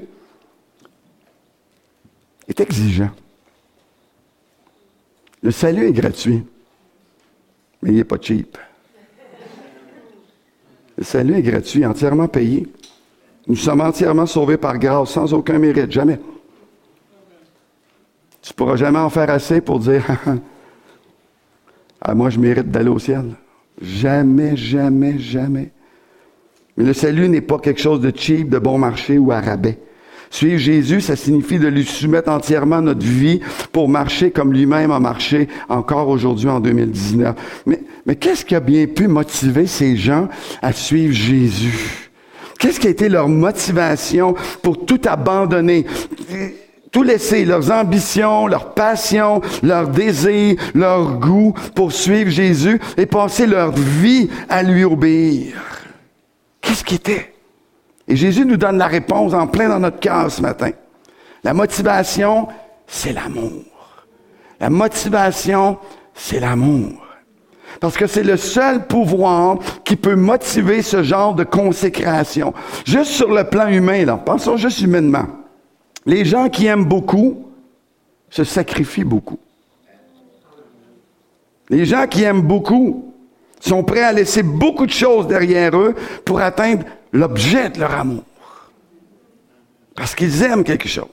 est exigeant. Le salut est gratuit, mais il n'est pas cheap. Le salut est gratuit, entièrement payé. Nous sommes entièrement sauvés par grâce, sans aucun mérite, jamais. Tu ne pourras jamais en faire assez pour dire Ah, moi, je mérite d'aller au ciel. Jamais, jamais, jamais. Mais le salut n'est pas quelque chose de cheap, de bon marché ou à rabais. Suivre Jésus, ça signifie de lui soumettre entièrement notre vie pour marcher comme lui-même a marché encore aujourd'hui en 2019. Mais, qu'est-ce qui a bien pu motiver ces gens à suivre Jésus? Qu'est-ce qui a été leur motivation pour tout abandonner? tout laisser, leurs ambitions, leurs passions, leurs désirs, leurs goûts pour suivre Jésus et passer leur vie à lui obéir. Qu'est-ce qui était? Et Jésus nous donne la réponse en plein dans notre cœur ce matin. La motivation, c'est l'amour. La motivation, c'est l'amour. Parce que c'est le seul pouvoir qui peut motiver ce genre de consécration. Juste sur le plan humain, là, pensons juste humainement. Les gens qui aiment beaucoup se sacrifient beaucoup. Les gens qui aiment beaucoup sont prêts à laisser beaucoup de choses derrière eux pour atteindre l'objet de leur amour. Parce qu'ils aiment quelque chose.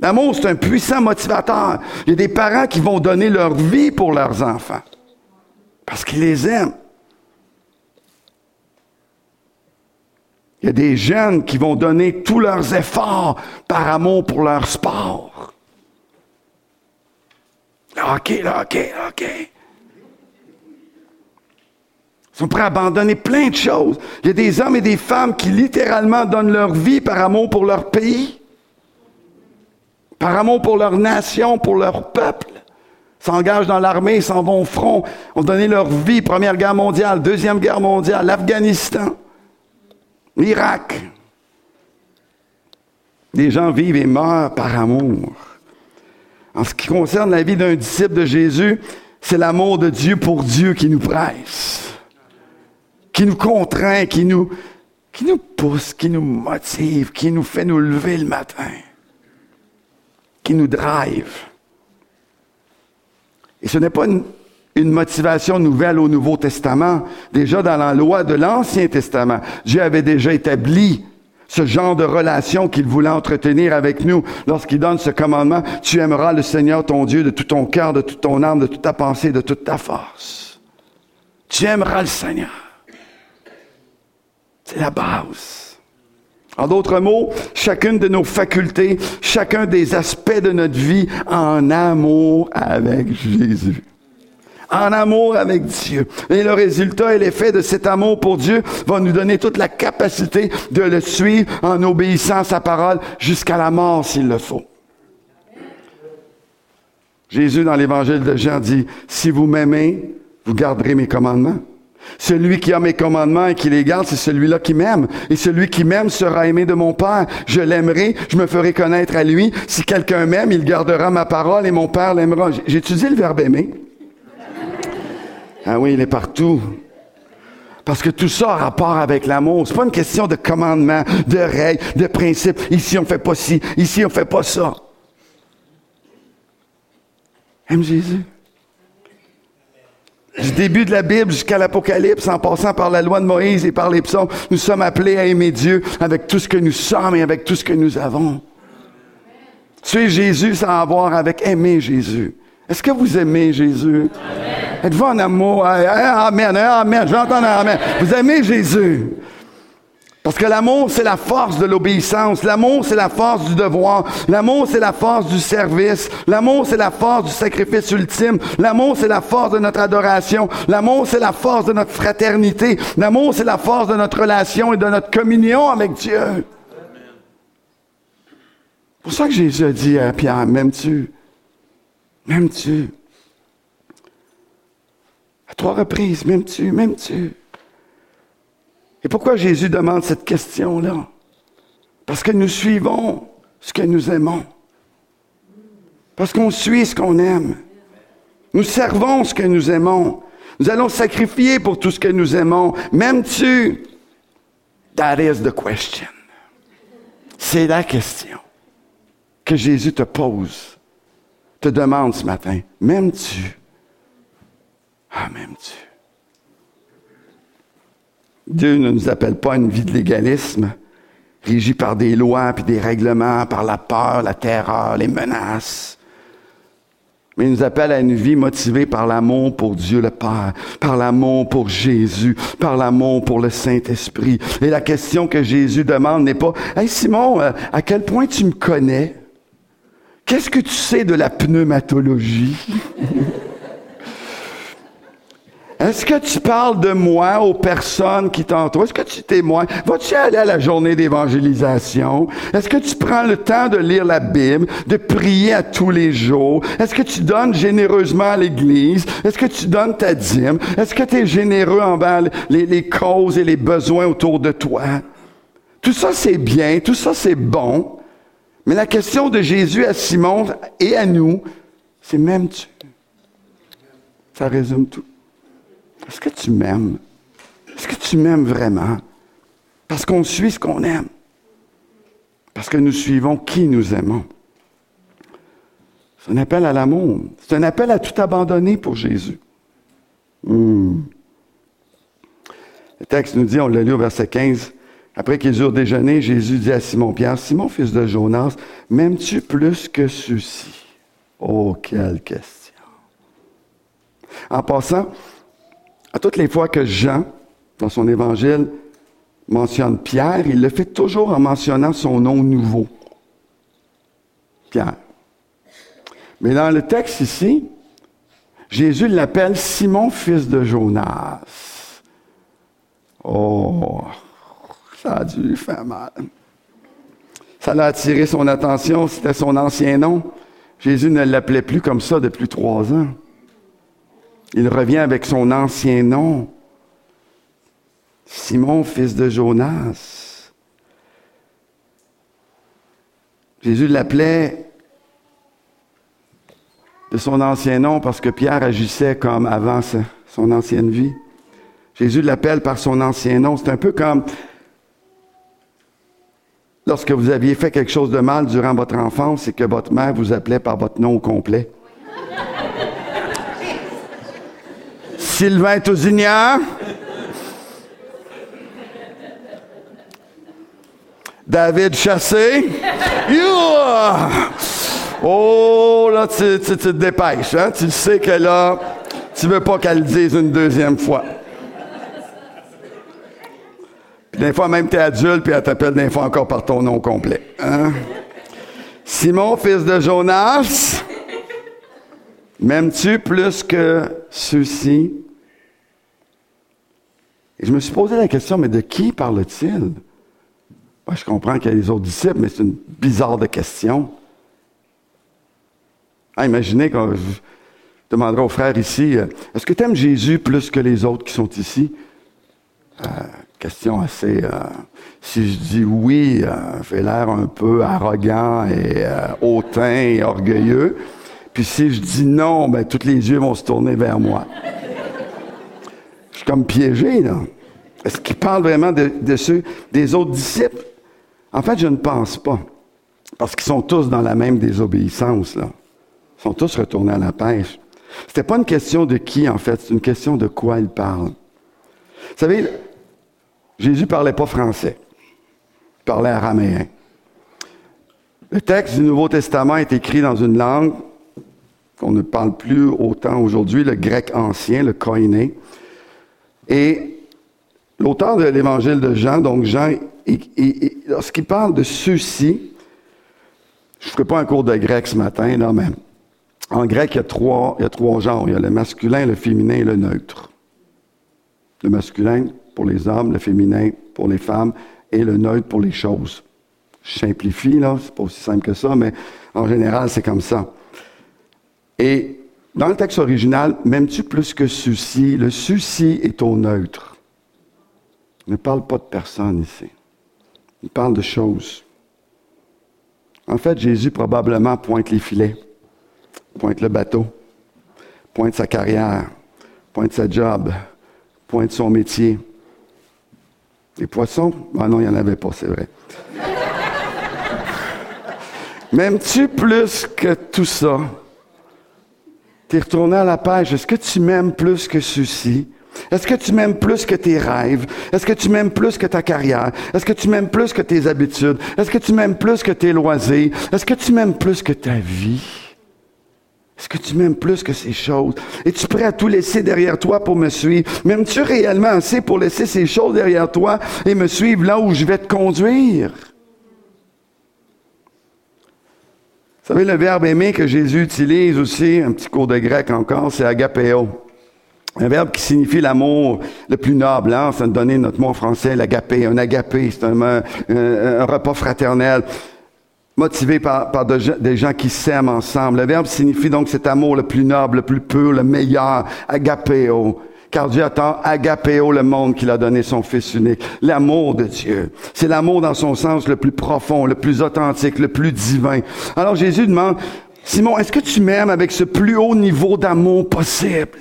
L'amour, c'est un puissant motivateur. Il y a des parents qui vont donner leur vie pour leurs enfants. Parce qu'ils les aiment. Il y a des jeunes qui vont donner tous leurs efforts par amour pour leur sport. Le hockey, le. Ils sont prêts à abandonner plein de choses. Il y a des hommes et des femmes qui littéralement donnent leur vie par amour pour leur pays, par amour pour leur nation, pour leur peuple. s'engagent dans l'armée, s'en vont au front, ont donné leur vie, Première Guerre mondiale, Deuxième Guerre mondiale, l'Afghanistan, l'Irak. Les gens vivent et meurent par amour. En ce qui concerne la vie d'un disciple de Jésus, c'est l'amour de Dieu pour Dieu qui nous presse, qui nous contraint, qui nous, qui nous pousse, qui nous motive, qui nous fait nous lever le matin, qui nous drive. Et ce n'est pas une, une, motivation nouvelle au Nouveau Testament. Déjà dans la loi de l'Ancien Testament, Dieu avait déjà établi ce genre de relation qu'il voulait entretenir avec nous lorsqu'il donne ce commandement. Tu aimeras le Seigneur ton Dieu de tout ton cœur, de toute ton âme, de toute ta pensée, de toute ta force. Tu aimeras le Seigneur. C'est la base. En d'autres mots, chacune de nos facultés, chacun des aspects de notre vie en amour avec Jésus en amour avec Dieu. Et le résultat et l'effet de cet amour pour Dieu va nous donner toute la capacité de le suivre en obéissant à sa parole jusqu'à la mort s'il le faut. Jésus dans l'évangile de Jean dit, si vous m'aimez, vous garderez mes commandements. Celui qui a mes commandements et qui les garde, c'est celui-là qui m'aime. Et celui qui m'aime sera aimé de mon Père. Je l'aimerai, je me ferai connaître à lui. Si quelqu'un m'aime, il gardera ma parole et mon Père l'aimera. J'ai étudié le verbe aimer. Ah oui, il est partout. Parce que tout ça a rapport avec l'amour. C'est pas une question de commandement, de règles, de principes. Ici, on fait pas ci. Ici, on fait pas ça. Aime Jésus. Du début de la Bible jusqu'à l'Apocalypse, en passant par la loi de Moïse et par les psaumes, nous sommes appelés à aimer Dieu avec tout ce que nous sommes et avec tout ce que nous avons. Suivre Jésus, ça a à voir avec aimer Jésus. Est-ce que vous aimez Jésus? Êtes-vous en amour? Amen, amen. Je vais entendre amen. Vous aimez Jésus? Parce que l'amour, c'est la force de l'obéissance. L'amour, c'est la force du devoir. L'amour, c'est la force du service. L'amour, c'est la force du sacrifice ultime. L'amour, c'est la force de notre adoration. L'amour, c'est la force de notre fraternité. L'amour, c'est la force de notre relation et de notre communion avec Dieu. C'est pour ça que Jésus a dit à Pierre, m'aimes-tu? M'aimes-tu? À trois reprises, m'aimes-tu? M'aimes-tu? Et pourquoi Jésus demande cette question-là? Parce que nous suivons ce que nous aimons. Parce qu'on suit ce qu'on aime. Nous servons ce que nous aimons. Nous allons sacrifier pour tout ce que nous aimons. M'aimes-tu? That is the question. C'est la question que Jésus te pose te demande ce matin, m'aimes-tu? Ah, m'aimes-tu? Dieu ne nous appelle pas à une vie de légalisme, régie par des lois puis des règlements, par la peur, la terreur, les menaces. Mais il nous appelle à une vie motivée par l'amour pour Dieu le Père, par l'amour pour Jésus, par l'amour pour le Saint-Esprit. Et la question que Jésus demande n'est pas, Hey Simon, euh, à quel point tu me connais? Qu'est-ce que tu sais de la pneumatologie? Est-ce que tu parles de moi aux personnes qui t'entourent? Est-ce que tu témoignes? Vas-tu aller à la journée d'évangélisation? Est-ce que tu prends le temps de lire la Bible, de prier à tous les jours? Est-ce que tu donnes généreusement à l'Église? Est-ce que tu donnes ta dîme? Est-ce que tu es généreux envers les, causes et les besoins autour de toi? Tout ça, c'est bien. Tout ça, c'est bon. Mais la question de Jésus à Simon et à nous, c'est m'aimes-tu? Ça résume tout. Est-ce que tu m'aimes? Est-ce que tu m'aimes vraiment? Parce qu'on suit ce qu'on aime. Parce que nous suivons qui nous aimons. C'est un appel à l'amour. C'est un appel à tout abandonner pour Jésus. Hmm. Le texte nous dit, on l'a lu au verset 15, après qu'ils eurent déjeuné, Jésus dit à Simon-Pierre, Simon, fils de Jonas, m'aimes-tu plus que ceci? Oh, quelle question. En passant, à toutes les fois que Jean, dans son évangile, mentionne Pierre, il le fait toujours en mentionnant son nom nouveau. Pierre. Mais dans le texte ici, Jésus l'appelle Simon, fils de Jonas. Oh, ça a dû faire mal. Ça l'a attiré son attention, c'était son ancien nom. Jésus ne l'appelait plus comme ça depuis trois ans. Il revient avec son ancien nom. Simon, fils de Jonas. Jésus l'appelait de son ancien nom parce que Pierre agissait comme avant son ancienne vie. Jésus l'appelle par son ancien nom. C'est un peu comme lorsque vous aviez fait quelque chose de mal durant votre enfance et que votre mère vous appelait par votre nom complet. Sylvain Tousignan. David Chassé. Oh, là, tu, te dépêches, hein? Tu sais que là, tu veux pas qu'elle le dise une deuxième fois. Des fois, même tu es adulte, puis elle t'appelle des fois encore par ton nom complet. Hein? Simon, fils de Jonas, m'aimes-tu plus que ceux-ci? Et je me suis posé la question, mais de qui parle-t-il? je comprends qu'il y a les autres disciples, mais c'est une bizarre de question. Ah, imaginez quand je demanderai aux frères ici, euh, est-ce que tu aimes Jésus plus que les autres qui sont ici? Euh, question assez... Euh, si je dis oui, j'ai l'air un peu arrogant et hautain et orgueilleux. Puis si je dis non, ben tous les yeux vont se tourner vers moi. Je suis comme piégé, là. Est-ce qu'il parle vraiment de, ceux, des autres disciples? En fait, je ne pense pas. Parce qu'ils sont tous dans la même désobéissance, là. Ils sont tous retournés à la pêche. C'était pas une question de qui, en fait, c'est une question de quoi il parle. Vous savez, Jésus parlait pas français. Il parlait araméen. Le texte du Nouveau Testament est écrit dans une langue qu'on ne parle plus autant aujourd'hui, le grec ancien, le koiné. Et l'auteur de l'évangile de Jean, donc Jean, lorsqu'il parle de ceux-ci, je ne ferai pas un cours de grec ce matin, là, mais en grec, il y, a trois, il y a trois genres. Il y a le masculin, le féminin et le neutre. Le masculin pour les hommes, le féminin pour les femmes et le neutre pour les choses. Je simplifie, là, c'est pas aussi simple que ça, mais en général, c'est comme ça. Et dans le texte original, m'aimes-tu plus que ceci? Le ceci est au neutre. Il ne parle pas de personne ici. Il parle de choses. En fait, Jésus probablement pointe les filets, pointe le bateau, pointe sa carrière, pointe sa job, pointe son métier. Les poissons? Ah non, il n'y en avait pas, c'est vrai. M'aimes-tu plus que tout ça? Tu es retourné à la pêche. Est-ce que tu m'aimes plus que ceci? Est-ce que tu m'aimes plus que tes rêves? Est-ce que tu m'aimes plus que ta carrière? Est-ce que tu m'aimes plus que tes habitudes? Est-ce que tu m'aimes plus que tes loisirs? Est-ce que tu m'aimes plus que ta vie? Est-ce que tu m'aimes plus que ces choses? Es-tu prêt à tout laisser derrière toi pour me suivre? M'aimes-tu réellement assez pour laisser ces choses derrière toi et me suivre là où je vais te conduire? Vous savez, le verbe aimer que Jésus utilise aussi, un petit cours de grec encore, c'est agapéo. Un verbe qui signifie l'amour le plus noble. Hein? Ça donné notre mot en français, l'agapé. Un agapé, c'est un, repas fraternel motivé par, par des gens qui s'aiment ensemble. Le verbe signifie donc cet amour le plus noble, le plus pur, le meilleur, agapéo. Car Dieu attend agapéo le monde qu'il a donné son Fils unique. L'amour de Dieu. C'est l'amour dans son sens le plus profond, le plus authentique, le plus divin. Alors Jésus demande, Simon, est-ce que tu m'aimes avec ce plus haut niveau d'amour possible?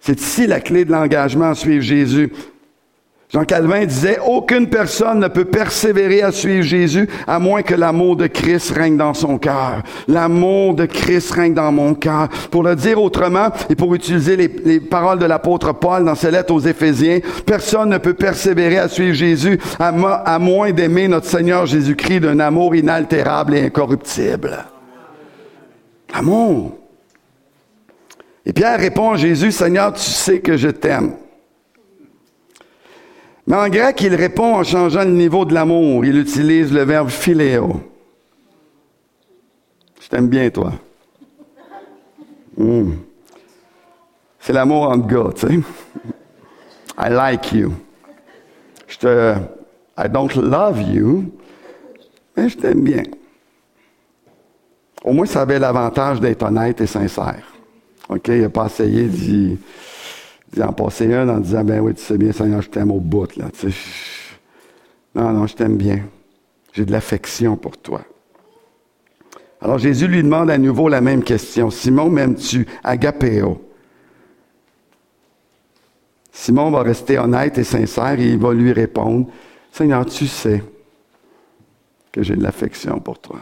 C'est ici la clé de l'engagement à suivre Jésus. Jean Calvin disait, aucune personne ne peut persévérer à suivre Jésus à moins que l'amour de Christ règne dans son cœur. L'amour de Christ règne dans mon cœur. Pour le dire autrement, et pour utiliser les, paroles de l'apôtre Paul dans ses lettres aux Éphésiens, personne ne peut persévérer à suivre Jésus à, à moins d'aimer notre Seigneur Jésus-Christ d'un amour inaltérable et incorruptible. Amour. Et Pierre répond à Jésus, Seigneur, tu sais que je t'aime. Mais en grec, il répond en changeant le niveau de l'amour. Il utilise le verbe philéo. Je t'aime bien, toi. Hmm. C'est l'amour entre gars, tu sais. I like you. Je te, I don't love you, Mais je t'aime bien. Au moins, ça avait l'avantage d'être honnête et sincère. OK? Il n'a pas essayé d'y, en passer un en disant, ben oui, tu sais bien, Seigneur, je t'aime au bout. Non, non, je t'aime bien. J'ai de l'affection pour toi. Alors Jésus lui demande à nouveau la même question. Simon, m'aimes-tu? Agapéo. Simon va rester honnête et sincère et il va lui répondre, Seigneur, tu sais que j'ai de l'affection pour toi.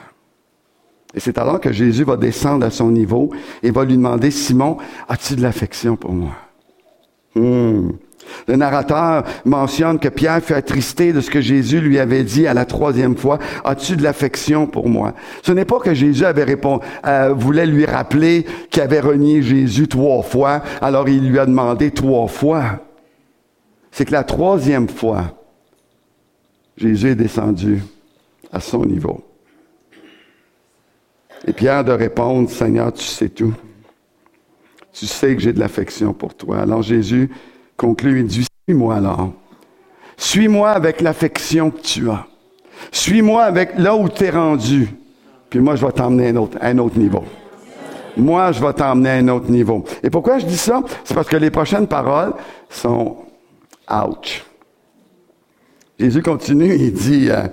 Et c'est alors que Jésus va descendre à son niveau et va lui demander, Simon, as-tu de l'affection pour moi? Hmm. Le narrateur mentionne que Pierre fut attristé de ce que Jésus lui avait dit à la troisième fois, as-tu de l'affection pour moi? Ce n'est pas que Jésus avait répondu, euh, voulait lui rappeler qu'il avait renié Jésus trois fois, alors il lui a demandé trois fois. C'est que la troisième fois, Jésus est descendu à son niveau. Et Pierre de répondre, Seigneur, tu sais tout. Tu sais que j'ai de l'affection pour toi. Alors Jésus conclut, il dit, suis-moi alors. Suis-moi avec l'affection que tu as. Suis-moi avec là où tu es rendu. Puis moi, je vais t'emmener à un autre, un autre niveau. Moi, je vais t'emmener à un autre niveau. Et pourquoi je dis ça? C'est parce que les prochaines paroles sont ouch. Jésus continue, il dit, euh,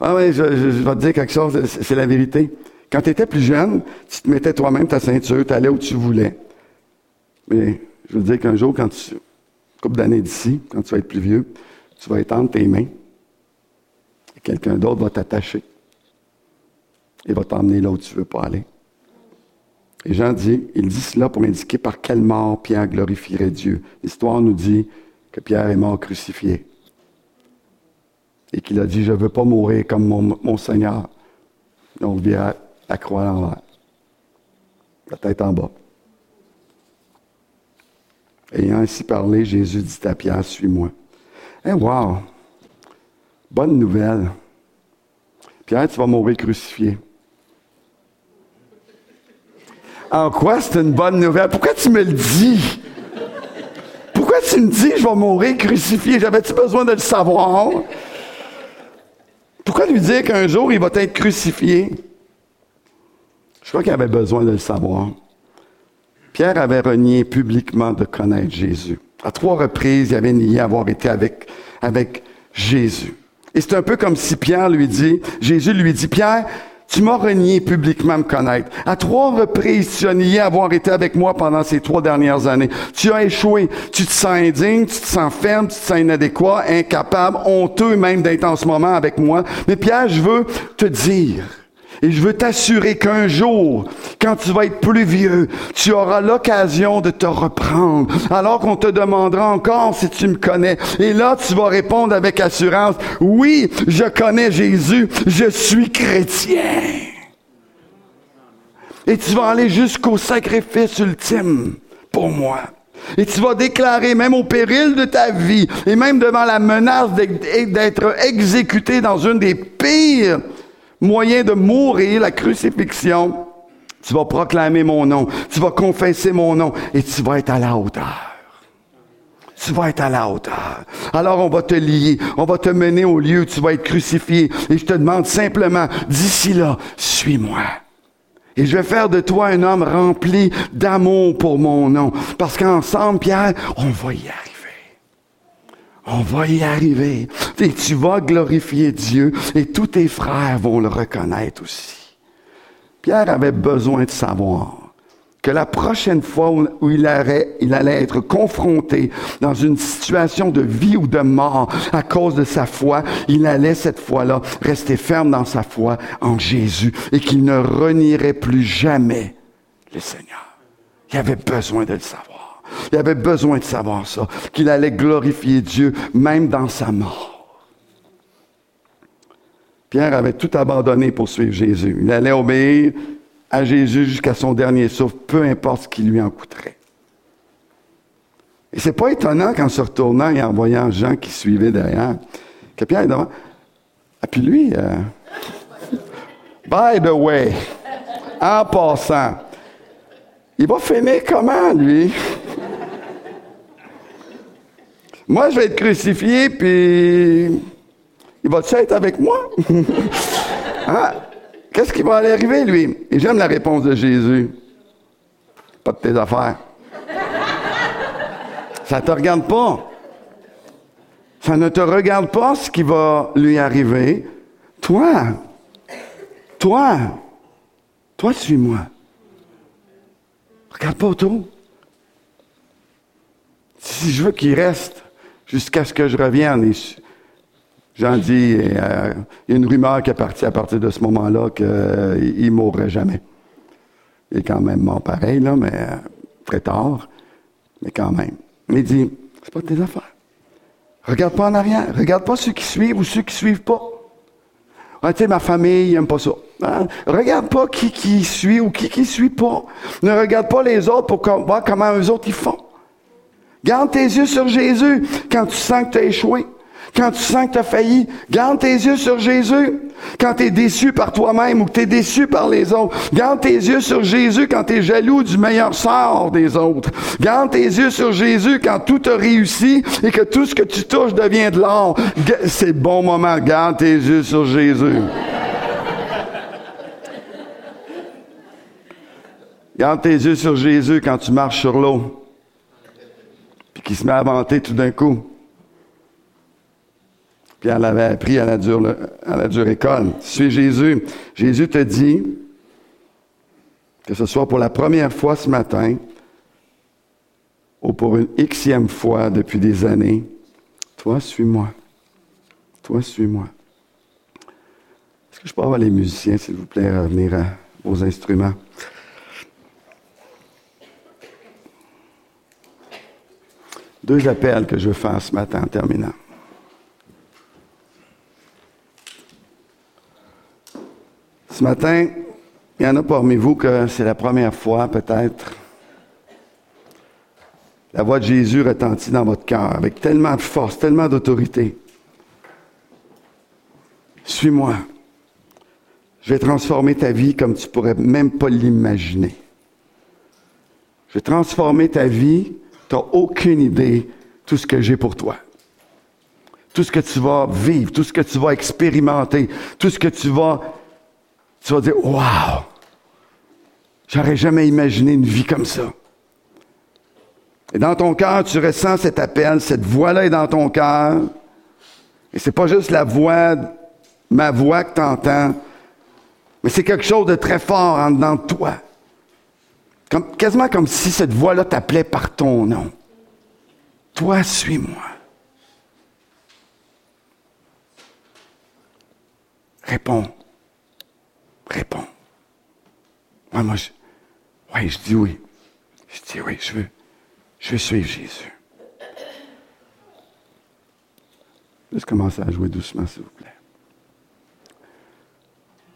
ah oui, je, vais te dire quelque chose, c'est la vérité. Quand tu étais plus jeune, tu te mettais toi-même ta ceinture, tu allais où tu voulais. Mais je veux dire qu'un jour, quand tu, couple d'années d'ici, quand tu vas être plus vieux, tu vas étendre tes mains et quelqu'un d'autre va t'attacher et va t'emmener là où tu ne veux pas aller. Et Jean dit, il dit cela pour indiquer par quelle mort Pierre glorifierait Dieu. L'histoire nous dit que Pierre est mort crucifié. Et qu'il a dit, je ne veux pas mourir comme mon, Seigneur. Donc, vient la croix à l'envers. La tête en bas. Ayant ainsi parlé, Jésus dit à Pierre, suis-moi. Eh, wow! Bonne nouvelle. Pierre, tu vas mourir crucifié. En quoi c'est une bonne nouvelle? Pourquoi tu me le dis? Pourquoi tu me dis je vais mourir crucifié? J'avais-tu besoin de le savoir? Pourquoi lui dire qu'un jour il va être crucifié? Je crois qu'il avait besoin de le savoir. Pierre avait renié publiquement de connaître Jésus. À trois reprises, il avait nié avoir été avec, avec Jésus. Et c'est un peu comme si Pierre lui dit, Jésus lui dit, Pierre, tu m'as renié publiquement me connaître. À trois reprises, tu as nié avoir été avec moi pendant ces trois dernières années. Tu as échoué. Tu te sens indigne, tu te sens ferme, tu te sens inadéquat, incapable, honteux même d'être en ce moment avec moi. Mais Pierre, je veux te dire, et je veux t'assurer qu'un jour, quand tu vas être plus vieux, tu auras l'occasion de te reprendre, alors qu'on te demandera encore si tu me connais. Et là, tu vas répondre avec assurance, oui, je connais Jésus, je suis chrétien. Et tu vas aller jusqu'au sacrifice ultime pour moi. Et tu vas déclarer, même au péril de ta vie, et même devant la menace d'être exécuté dans une des pires moyen de mourir, la crucifixion, tu vas proclamer mon nom, tu vas confesser mon nom et tu vas être à la hauteur. Tu vas être à la hauteur. Alors on va te lier, on va te mener au lieu où tu vas être crucifié. Et je te demande simplement, d'ici là, suis-moi. Et je vais faire de toi un homme rempli d'amour pour mon nom. Parce qu'ensemble, Pierre, on va y arriver. On va y arriver. Et tu vas glorifier Dieu et tous tes frères vont le reconnaître aussi. Pierre avait besoin de savoir que la prochaine fois où il, il allait être confronté dans une situation de vie ou de mort à cause de sa foi, il allait cette fois-là rester ferme dans sa foi en Jésus et qu'il ne renierait plus jamais le Seigneur. Il avait besoin de le savoir. Il avait besoin de savoir ça, qu'il allait glorifier Dieu même dans sa mort. Pierre avait tout abandonné pour suivre Jésus. Il allait obéir à Jésus jusqu'à son dernier souffle, peu importe ce qui lui en coûterait. Et c'est pas étonnant qu'en se retournant et en voyant Jean qui suivait derrière, que Pierre est devant. Ah, puis lui, euh, by the way, en passant, il va finir comment, lui? Moi, je vais être crucifié, puis il va-tu être avec moi? Ah, qu'est-ce qui va aller arriver, lui? Et j'aime la réponse de Jésus. Pas de tes affaires. Ça te regarde pas. Ça ne te regarde pas ce qui va lui arriver. Toi, toi, toi, suis-moi. Regarde pas autour. Si je veux qu'il reste jusqu'à ce que je revienne, j'en dis, euh, il y a une rumeur qui est partie à partir de ce moment-là qu'il ne mourrait jamais. Il est quand même mort pareil, là, mais euh, très tard, mais quand même. Il dit, c'est pas tes affaires. Regarde pas en arrière. Regarde pas ceux qui suivent ou ceux qui suivent pas. Ah, tu sais, ma famille n'aime pas ça. Hein? Regarde pas qui qui suit ou qui qui suit pas. Ne regarde pas les autres pour voir comment eux autres ils font. Garde tes yeux sur Jésus quand tu sens que tu as échoué. Quand tu sens que tu as failli, garde tes yeux sur Jésus. Quand tu es déçu par toi-même ou que tu es déçu par les autres, garde tes yeux sur Jésus quand tu es jaloux du meilleur sort des autres. Garde tes yeux sur Jésus quand tout a réussi et que tout ce que tu touches devient de l'or. C'est bon moment. Garde tes yeux sur Jésus. Garde tes yeux sur Jésus quand tu marches sur l'eau. Puis qu'il se met à vanter tout d'un coup. Puis elle avait appris à la dure, à la école. Suis Jésus. Jésus te dit, que ce soit pour la première fois ce matin, ou pour une xème fois depuis des années, toi, suis-moi. Toi, suis-moi. Est-ce que je peux avoir les musiciens, s'il vous plaît, revenir à vos instruments? Deux appels que je veux faire ce matin en terminant. Ce matin, il y en a parmi vous que c'est la première fois, peut-être, la voix de Jésus retentit dans votre cœur avec tellement de force, tellement d'autorité. Suis-moi. Je vais transformer ta vie comme tu pourrais même pas l'imaginer. Je vais transformer ta vie. Tu n'as aucune idée tout ce que j'ai pour toi. Tout ce que tu vas vivre, tout ce que tu vas expérimenter, tout ce que tu vas tu vas dire, wow, j'aurais jamais imaginé une vie comme ça. Et dans ton cœur, tu ressens cet appel, cette voix-là est dans ton cœur. Et c'est pas juste la voix, ma voix que tu entends, mais c'est quelque chose de très fort en dedans de toi. Quasiment comme si cette voix-là t'appelait par ton nom. Toi, suis-moi. Réponds. Réponds. Moi, moi, je, ouais, je dis oui. Je dis oui, je veux, je veux suivre Jésus. Juste commencer à jouer doucement, s'il vous plaît.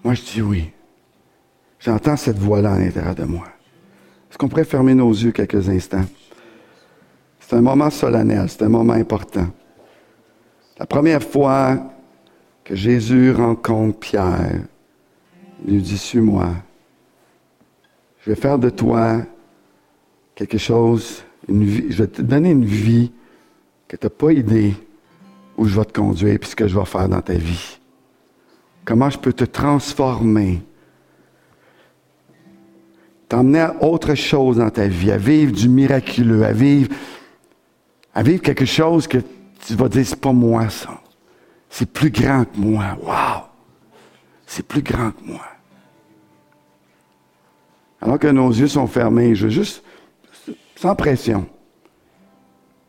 Moi, je dis oui. J'entends cette voix-là à l'intérieur de moi. Est-ce qu'on pourrait fermer nos yeux quelques instants? C'est un moment solennel, c'est un moment important. La première fois que Jésus rencontre Pierre, il lui dit, suis-moi. Je vais faire de toi quelque chose, une vie, je vais te donner une vie que tu n'as pas idée où je vais te conduire et ce que je vais faire dans ta vie. Comment je peux te transformer, t'emmener à autre chose dans ta vie, à vivre du miraculeux, à vivre, à vivre quelque chose que tu vas dire, c'est pas moi ça. C'est plus grand que moi. Wow! C'est plus grand que moi. Alors que nos yeux sont fermés, je veux juste, sans pression.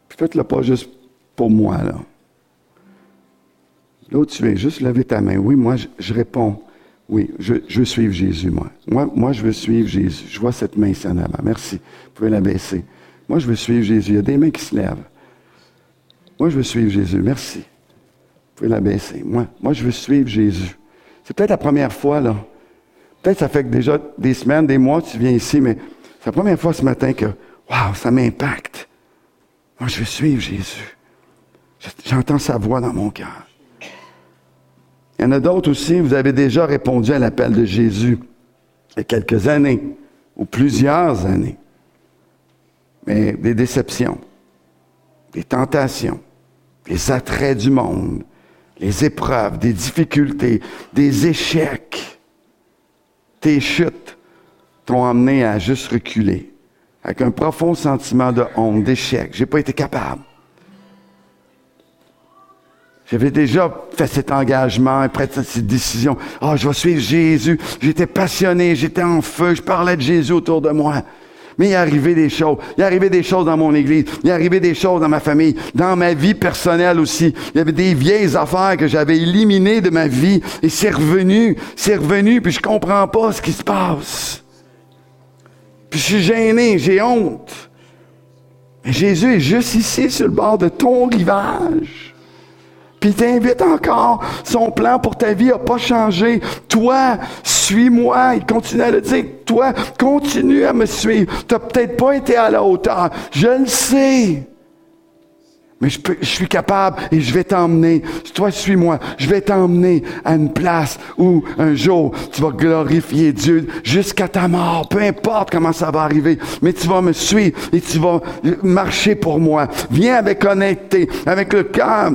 Faites-le pas juste pour moi, là. Là tu es, juste lever ta main. Oui, moi, je, réponds. Oui, je, veux suivre Jésus, moi. moi. Moi, je veux suivre Jésus. Je vois cette main ici en avant. Merci. Vous pouvez la baisser. Moi, je veux suivre Jésus. Il y a des mains qui se lèvent. Moi, je veux suivre Jésus. Merci. Vous pouvez la baisser. Moi, moi je veux suivre Jésus. C'est peut-être la première fois, là. Peut-être ça fait que déjà des semaines, des mois, tu viens ici, mais c'est la première fois ce matin que, waouh, ça m'impacte. Moi, je veux suivre Jésus. J'entends sa voix dans mon cœur. Il y en a d'autres aussi, vous avez déjà répondu à l'appel de Jésus il y a quelques années, ou plusieurs années. Mais des déceptions, des tentations, des attraits du monde, les épreuves, des difficultés, des échecs, tes chutes t'ont amené à juste reculer avec un profond sentiment de honte, d'échec. J'ai pas été capable. J'avais déjà fait cet engagement et pris cette décision. Ah, oh, je vais suivre Jésus. J'étais passionné, j'étais en feu, je parlais de Jésus autour de moi. Mais il est arrivé des choses. Il est arrivé des choses dans mon église. Il est arrivé des choses dans ma famille, dans ma vie personnelle aussi. Il y avait des vieilles affaires que j'avais éliminées de ma vie et c'est revenu, c'est revenu, puis je comprends pas ce qui se passe. Puis je suis gêné, j'ai honte. Mais Jésus est juste ici sur le bord de ton rivage. Puis il t'invite encore. Son plan pour ta vie n'a pas changé. Toi, suis-moi. Il continue à le dire. Toi, continue à me suivre. Tu n'as peut-être pas été à la hauteur. Je le sais. Mais je, je suis capable et je vais t'emmener. Toi, suis-moi. Je vais t'emmener à une place où un jour tu vas glorifier Dieu jusqu'à ta mort. Peu importe comment ça va arriver. Mais tu vas me suivre et tu vas marcher pour moi. Viens avec honnêteté, avec le cœur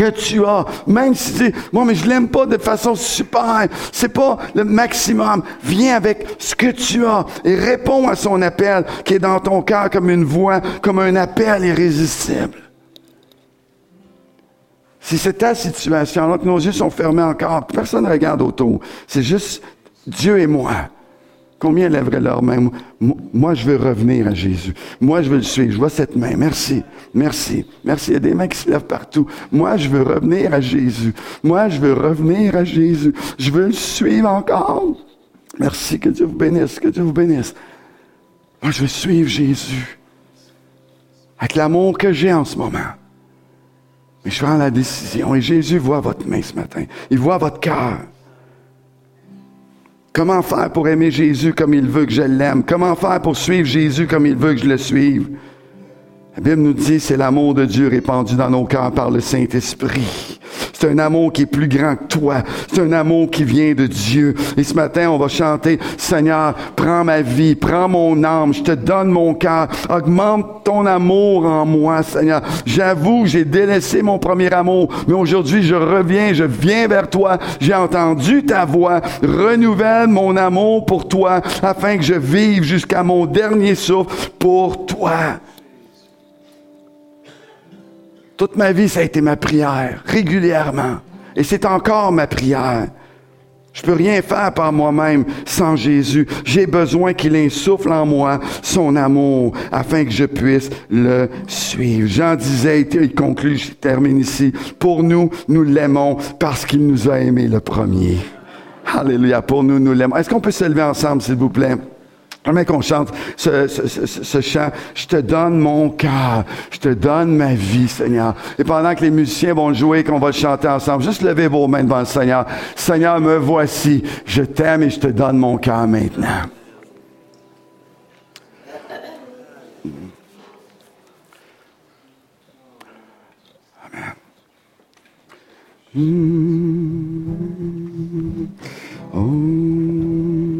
que tu as, même si c'est, moi, mais je l'aime pas de façon super, c'est pas le maximum. Viens avec ce que tu as et réponds à son appel qui est dans ton cœur comme une voix, comme un appel irrésistible. Si c'est ta situation, alors que nos yeux sont fermés encore, personne ne regarde autour. C'est juste Dieu et moi. Combien lèveraient leurs mains? Moi, je veux revenir à Jésus. Moi, je veux le suivre. Je vois cette main. Merci. Merci. Merci. Il y a des mains qui se lèvent partout. Moi, je veux revenir à Jésus. Moi, je veux revenir à Jésus. Je veux le suivre encore. Merci. Que Dieu vous bénisse. Que Dieu vous bénisse. Moi, je veux suivre Jésus. Avec l'amour que j'ai en ce moment. Mais je prends la décision. Et Jésus voit votre main ce matin. Il voit votre cœur. Comment faire pour aimer Jésus comme il veut que je l'aime? Comment faire pour suivre Jésus comme il veut que je le suive? La Bible nous dit, c'est l'amour de Dieu répandu dans nos cœurs par le Saint-Esprit. C'est un amour qui est plus grand que toi. C'est un amour qui vient de Dieu. Et ce matin, on va chanter, Seigneur, prends ma vie, prends mon âme, je te donne mon cœur, augmente ton amour en moi, Seigneur. J'avoue, j'ai délaissé mon premier amour, mais aujourd'hui, je reviens, je viens vers toi. J'ai entendu ta voix. Renouvelle mon amour pour toi afin que je vive jusqu'à mon dernier souffle pour toi. Toute ma vie, ça a été ma prière, régulièrement. Et c'est encore ma prière. Je peux rien faire par moi-même sans Jésus. J'ai besoin qu'il insuffle en moi son amour afin que je puisse le suivre. Jean disait, il conclut, je termine ici. Pour nous, nous l'aimons parce qu'il nous a aimés le premier. Alléluia. Pour nous, nous l'aimons. Est-ce qu'on peut se lever ensemble, s'il vous plaît? J'aimerais qu'on chante ce, chant. Je te donne mon cœur. Je te donne ma vie, Seigneur. Et pendant que les musiciens vont jouer, qu'on va chanter ensemble, juste levez vos mains devant le Seigneur. Seigneur, me voici. Je t'aime et je te donne mon cœur maintenant. Amen. Oh.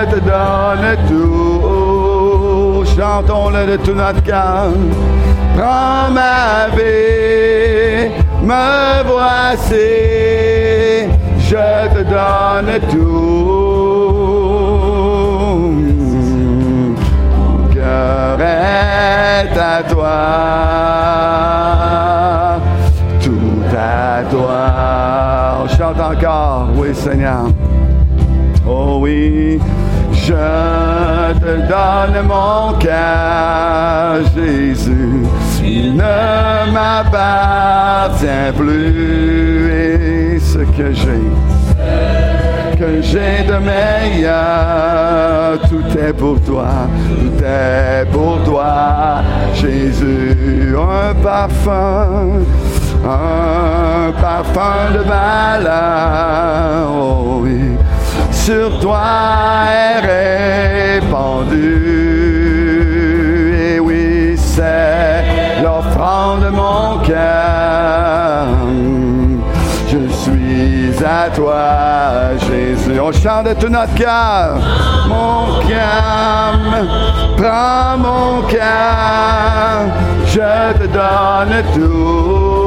je te donne tout. Chantons-le de tout notre cœur. Prends ma vie, me voici, je te donne tout. est à toi. Tout à toi. On chante encore. Oui, Seigneur. Oh oui. Je te donne mon cœur, Jésus. Il ne m'appartient plus et ce que j'ai que j'ai de meilleur. Tout est pour toi, tout est pour toi, Jésus. Un parfum, un parfum de malheur. Oh oui, sur toi est répandu. Et oui, c'est l'offrande de mon cœur. Je suis à toi, Jésus. On chante de tout notre cœur. Mon cœur, prends mon cœur, je te donne tout.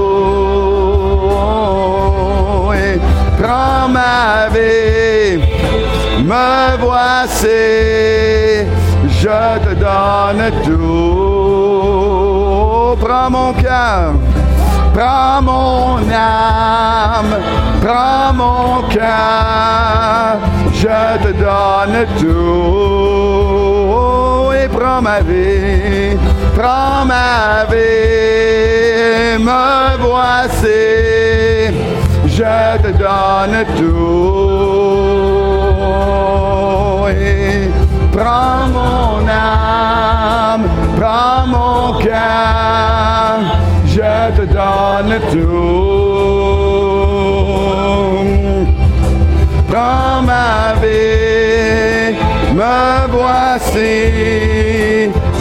Et prends ma vie, me voici, je te donne tout. Prends mon cœur prends mon âme, prends mon cœur, je te donne tout. Et prends ma vie, prends ma vie, me voici, je te donne tout. Prends mon âme, prends mon cœur, je te donne tout. Prends ma vie, me voici,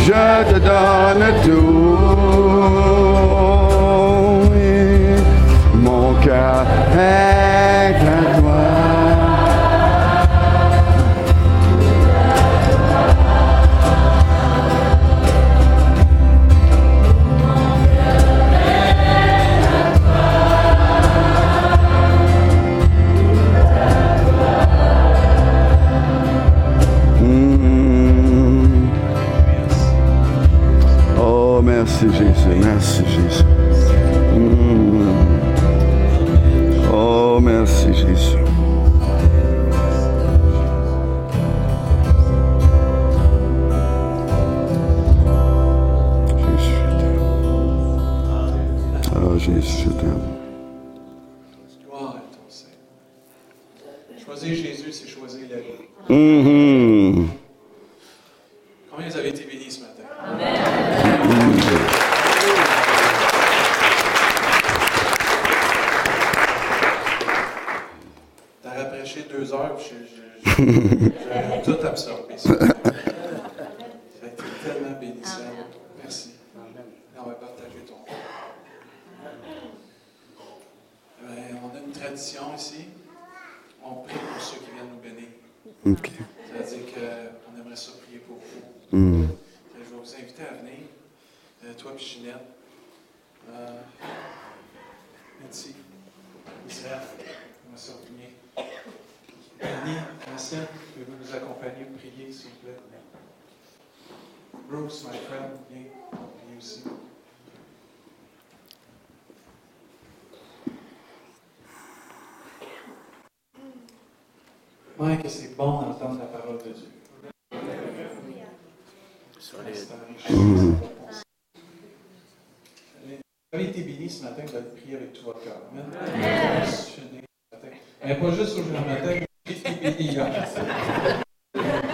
je te donne tout. Mon cœur est
Bon d'entendre la parole de Dieu. Vous avez été bénis ce matin, vous avez prié avec tout votre cœur. Amen. Mais pas juste aujourd'hui matin, j'ai été béni hier.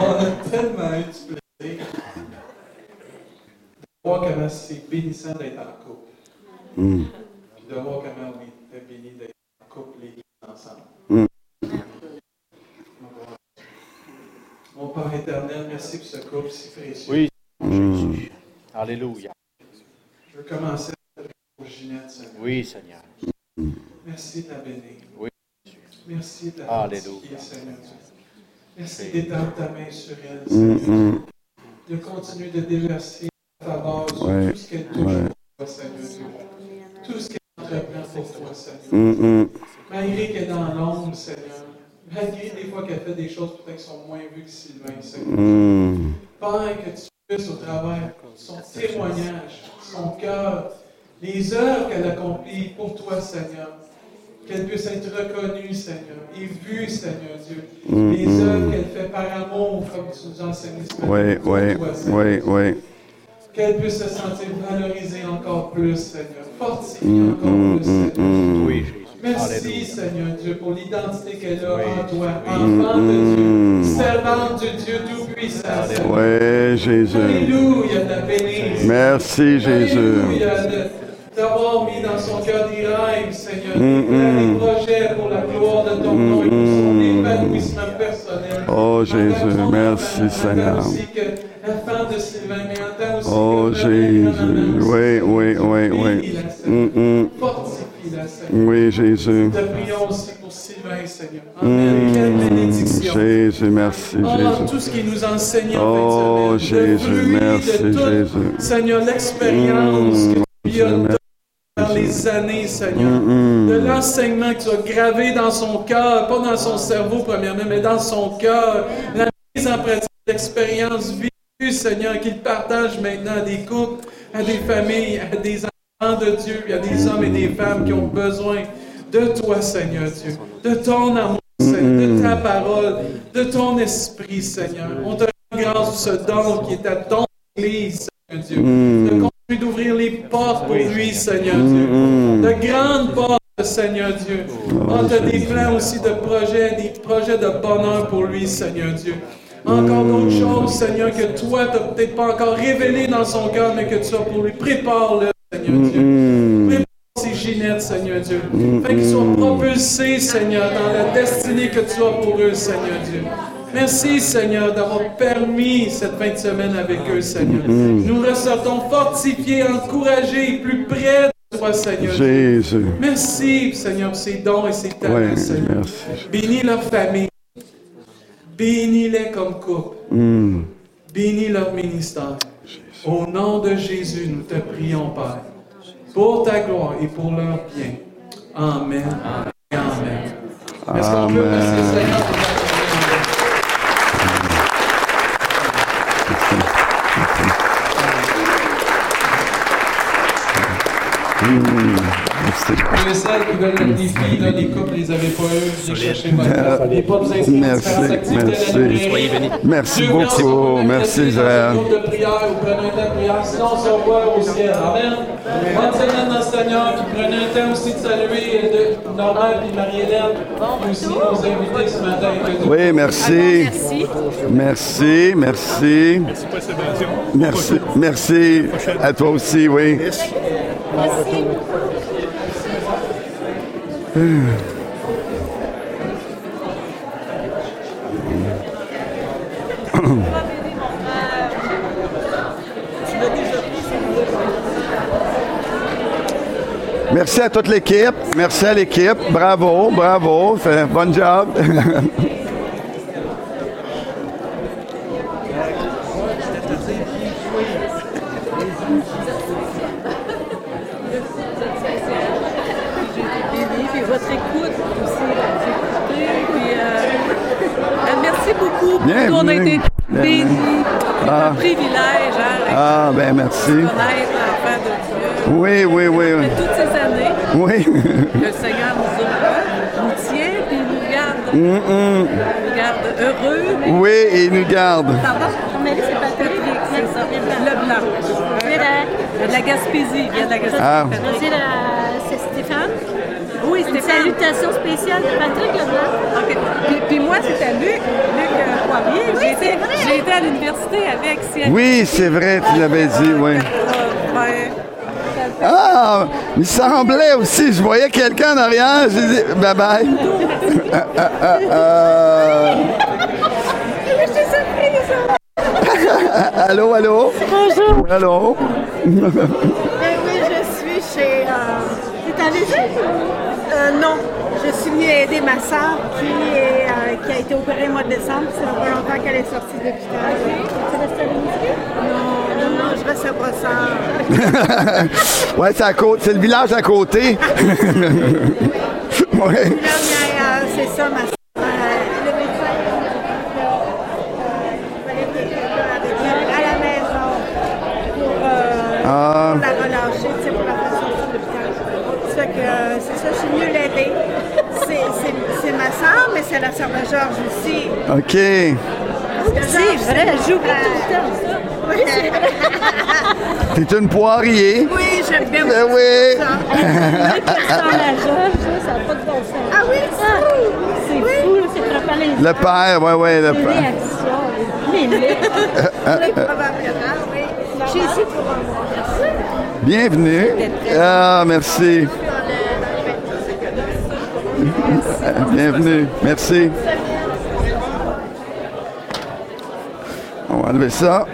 On a tellement eu du plaisir de voir comment c'est bénissant d'être en couple.
Mm.
Puis de voir comment on était béni d'être en couple, les deux ensemble.
Mm.
Mon Père éternel, merci pour ce couple si précieux.
Oui.
Mm.
Alléluia.
Je veux commencer pour Ginette, Seigneur.
Oui, Seigneur.
Merci de la bénir.
Oui.
Merci de la
Alléluia.
fortifier, Seigneur Dieu. Merci
Oui.
d'étendre ta main sur elle,
Mm,
Seigneur.
mm.
De continuer de déverser ta faveur sur tout ce qu'elle touche
Ouais.
pour toi, Seigneur Dieu. Tout ce qu'elle entreprend pour toi, Seigneur.
Mm.
Malgré qu'elle est dans l'ombre, Seigneur. Malgré des fois qu'elle fait des choses peut-être qui sont moins vues que Sylvain, Seigneur.
Mm.
Père, que tu puisses au travers son témoignage, son cœur, les œuvres qu'elle accomplit pour toi, Seigneur, qu'elle puisse être reconnue, Seigneur, et vue, Seigneur Dieu. Les œuvres qu'elle fait par amour, comme tu nous enseignes ce matin.
Oui,
pour
oui,
toi, Seigneur.
oui, oui.
Qu'elle puisse se sentir valorisée encore plus, Seigneur. Fortifiée
Mm,
encore
mm,
plus, Seigneur.
mm,
Oui.
Merci,
Alléluia.
Seigneur Dieu, pour l'identité qu'elle a
Oui.
en toi, enfant de
Mm.
Dieu, servante de Dieu Tout-Puissant.
Oui, Jésus.
Alléluia la bénir.
Merci, Jésus.
Alléluia d'avoir mis dans son cœur des rêves, Seigneur,
Mm,
des
mm.
des projets pour la gloire de ton nom et pour son épanouissement personnel.
Oh, Jésus, merci, Seigneur. Oh, Jésus. Oui, oui, oui, oui. Oui, Jésus.
Te prions aussi pour Sylvain, Seigneur. Amen. Quelle
Mm.
bénédiction.
Jésus, merci,
Oh,
Jésus.
tout ce qui nous enseigne en
Oh,
fin de semaine.
Jésus,
le fruit
merci,
de
Jésus.
Seigneur, l'expérience
Mm.
que tu as dans les années, Seigneur.
Mm,
De l'enseignement que tu as gravé dans son cœur, pas dans son cerveau premièrement, mais dans son cœur. La mise en pratique d'expériences vécues, Seigneur, qu'il partage maintenant à des couples, à des familles, à des enfants de Dieu, à des hommes et des femmes qui ont besoin de toi, Seigneur Dieu, de ton amour, Seigneur, de ta parole, de ton esprit, Seigneur. On te rend grâce ce don qui est à ton Église, Seigneur Dieu. De continuer d'ouvrir les portes pour lui, Seigneur Dieu. De grandes portes, Seigneur Dieu. On a des plans aussi de projets, des projets de bonheur pour lui, Seigneur Dieu. Encore d'autres choses, Seigneur, que toi, tu n'as peut-être pas encore révélé dans son cœur, mais que tu as pour lui. Prépare-le, Seigneur Dieu. Prépare ces Ginette, Seigneur Dieu. Fait qu'ils soient propulsés, Seigneur, dans la destinée que tu as pour eux, Seigneur Dieu. Merci, Seigneur, d'avoir permis cette fin de semaine avec eux, Seigneur. Nous ressortons fortifiés, encouragés, et plus près de toi, Seigneur.
Jésus.
Merci, Seigneur, pour ces dons et ces talents, Seigneur.
merci.
Bénis leur famille. Bénis-les comme couple.
Mm.
Bénis leur ministère. Au nom de Jésus, nous te prions, Père, pour ta gloire et pour leur bien. Amen. Amen. Peut remercier le
Merci.
Les pas
Merci, merci. Merci
merci
beaucoup. Merci, Israël.
et Marie-Hélène.
Oui, merci.
Merci.
Merci, merci. Merci, merci. À toi aussi, oui. Merci à toute l'équipe. Merci à l'équipe. Bravo, bravo. Bon job.
béni, puis votre écoute aussi. J'ai écouté, puis euh, euh, merci beaucoup.
Bien,
Nous, on a
bien.
été
Bien.
bénis. C'est
Ah.
un privilège hein,
Ah, ben merci.
de connaître l'enfant de Dieu.
Oui, oui, oui. oui.
Après toutes ces années,
Oui.
le Seigneur nous, a, nous tient et nous garde, nous garde heureux.
Oui, et il nous garde.
Pardon? c'est Patrick. C'est ça. Le blanc. De la Gaspésie. Il vient de la Gaspésie.
Ah.
C'est c'est Stéphane.
Oui,
Une
Stéphane.
salutation spéciale de Patrick Leblanc.
Puis, puis moi, c'était Luc, Luc euh, Poirier. Été, j'ai été à l'université avec CNC.
Oui, c'est vrai, tu l'avais dit, oui.
Euh, ouais.
Ah, il semblait aussi, je voyais quelqu'un en arrière, j'ai dit bye bye. Ah, ah, ah, ah. Allô, allô?
Bonjour.
Allô?
Ben oui, je suis chez. Euh, c'est à Léger? Euh, non. Je suis venue aider ma soeur qui, est, euh, qui a été opérée au mois de décembre. Ça fait pas longtemps qu'elle est sortie de l'hôpital. Tu restes à? Non, non, non, je reste à Brossard.
Ouais, c'est à côté, c'est le village à côté. ouais.
Mais, euh, c'est ça, ma soeur. Euh, le médecin il fallait que quelqu'un avec elle à la maison pour, euh,
Ah.
pour la relâcher, tu sais, pour la faire sortir de l'hôpital. Ça fait que euh, c'est ça, je suis venue l'aider. C'est la sœur de Georges aussi.
OK.
C'est vrai, j'oublie tout le temps.
Oui,
T'es une poirier.
oui j'aime bien
Ben oui.
ça.
Le qui ressemble à Georges, là, ça n'a pas de bon sens.
Ah oui,
Ah, c'est fou, là, c'est trop palais.
Le père, ouais, ouais, le
Les
père.
réactions, les les laits.
oui, probablement, oui. Je suis ici pour en voir.
Bienvenue. Ah, merci. Bienvenue. Merci. On va enlever ça.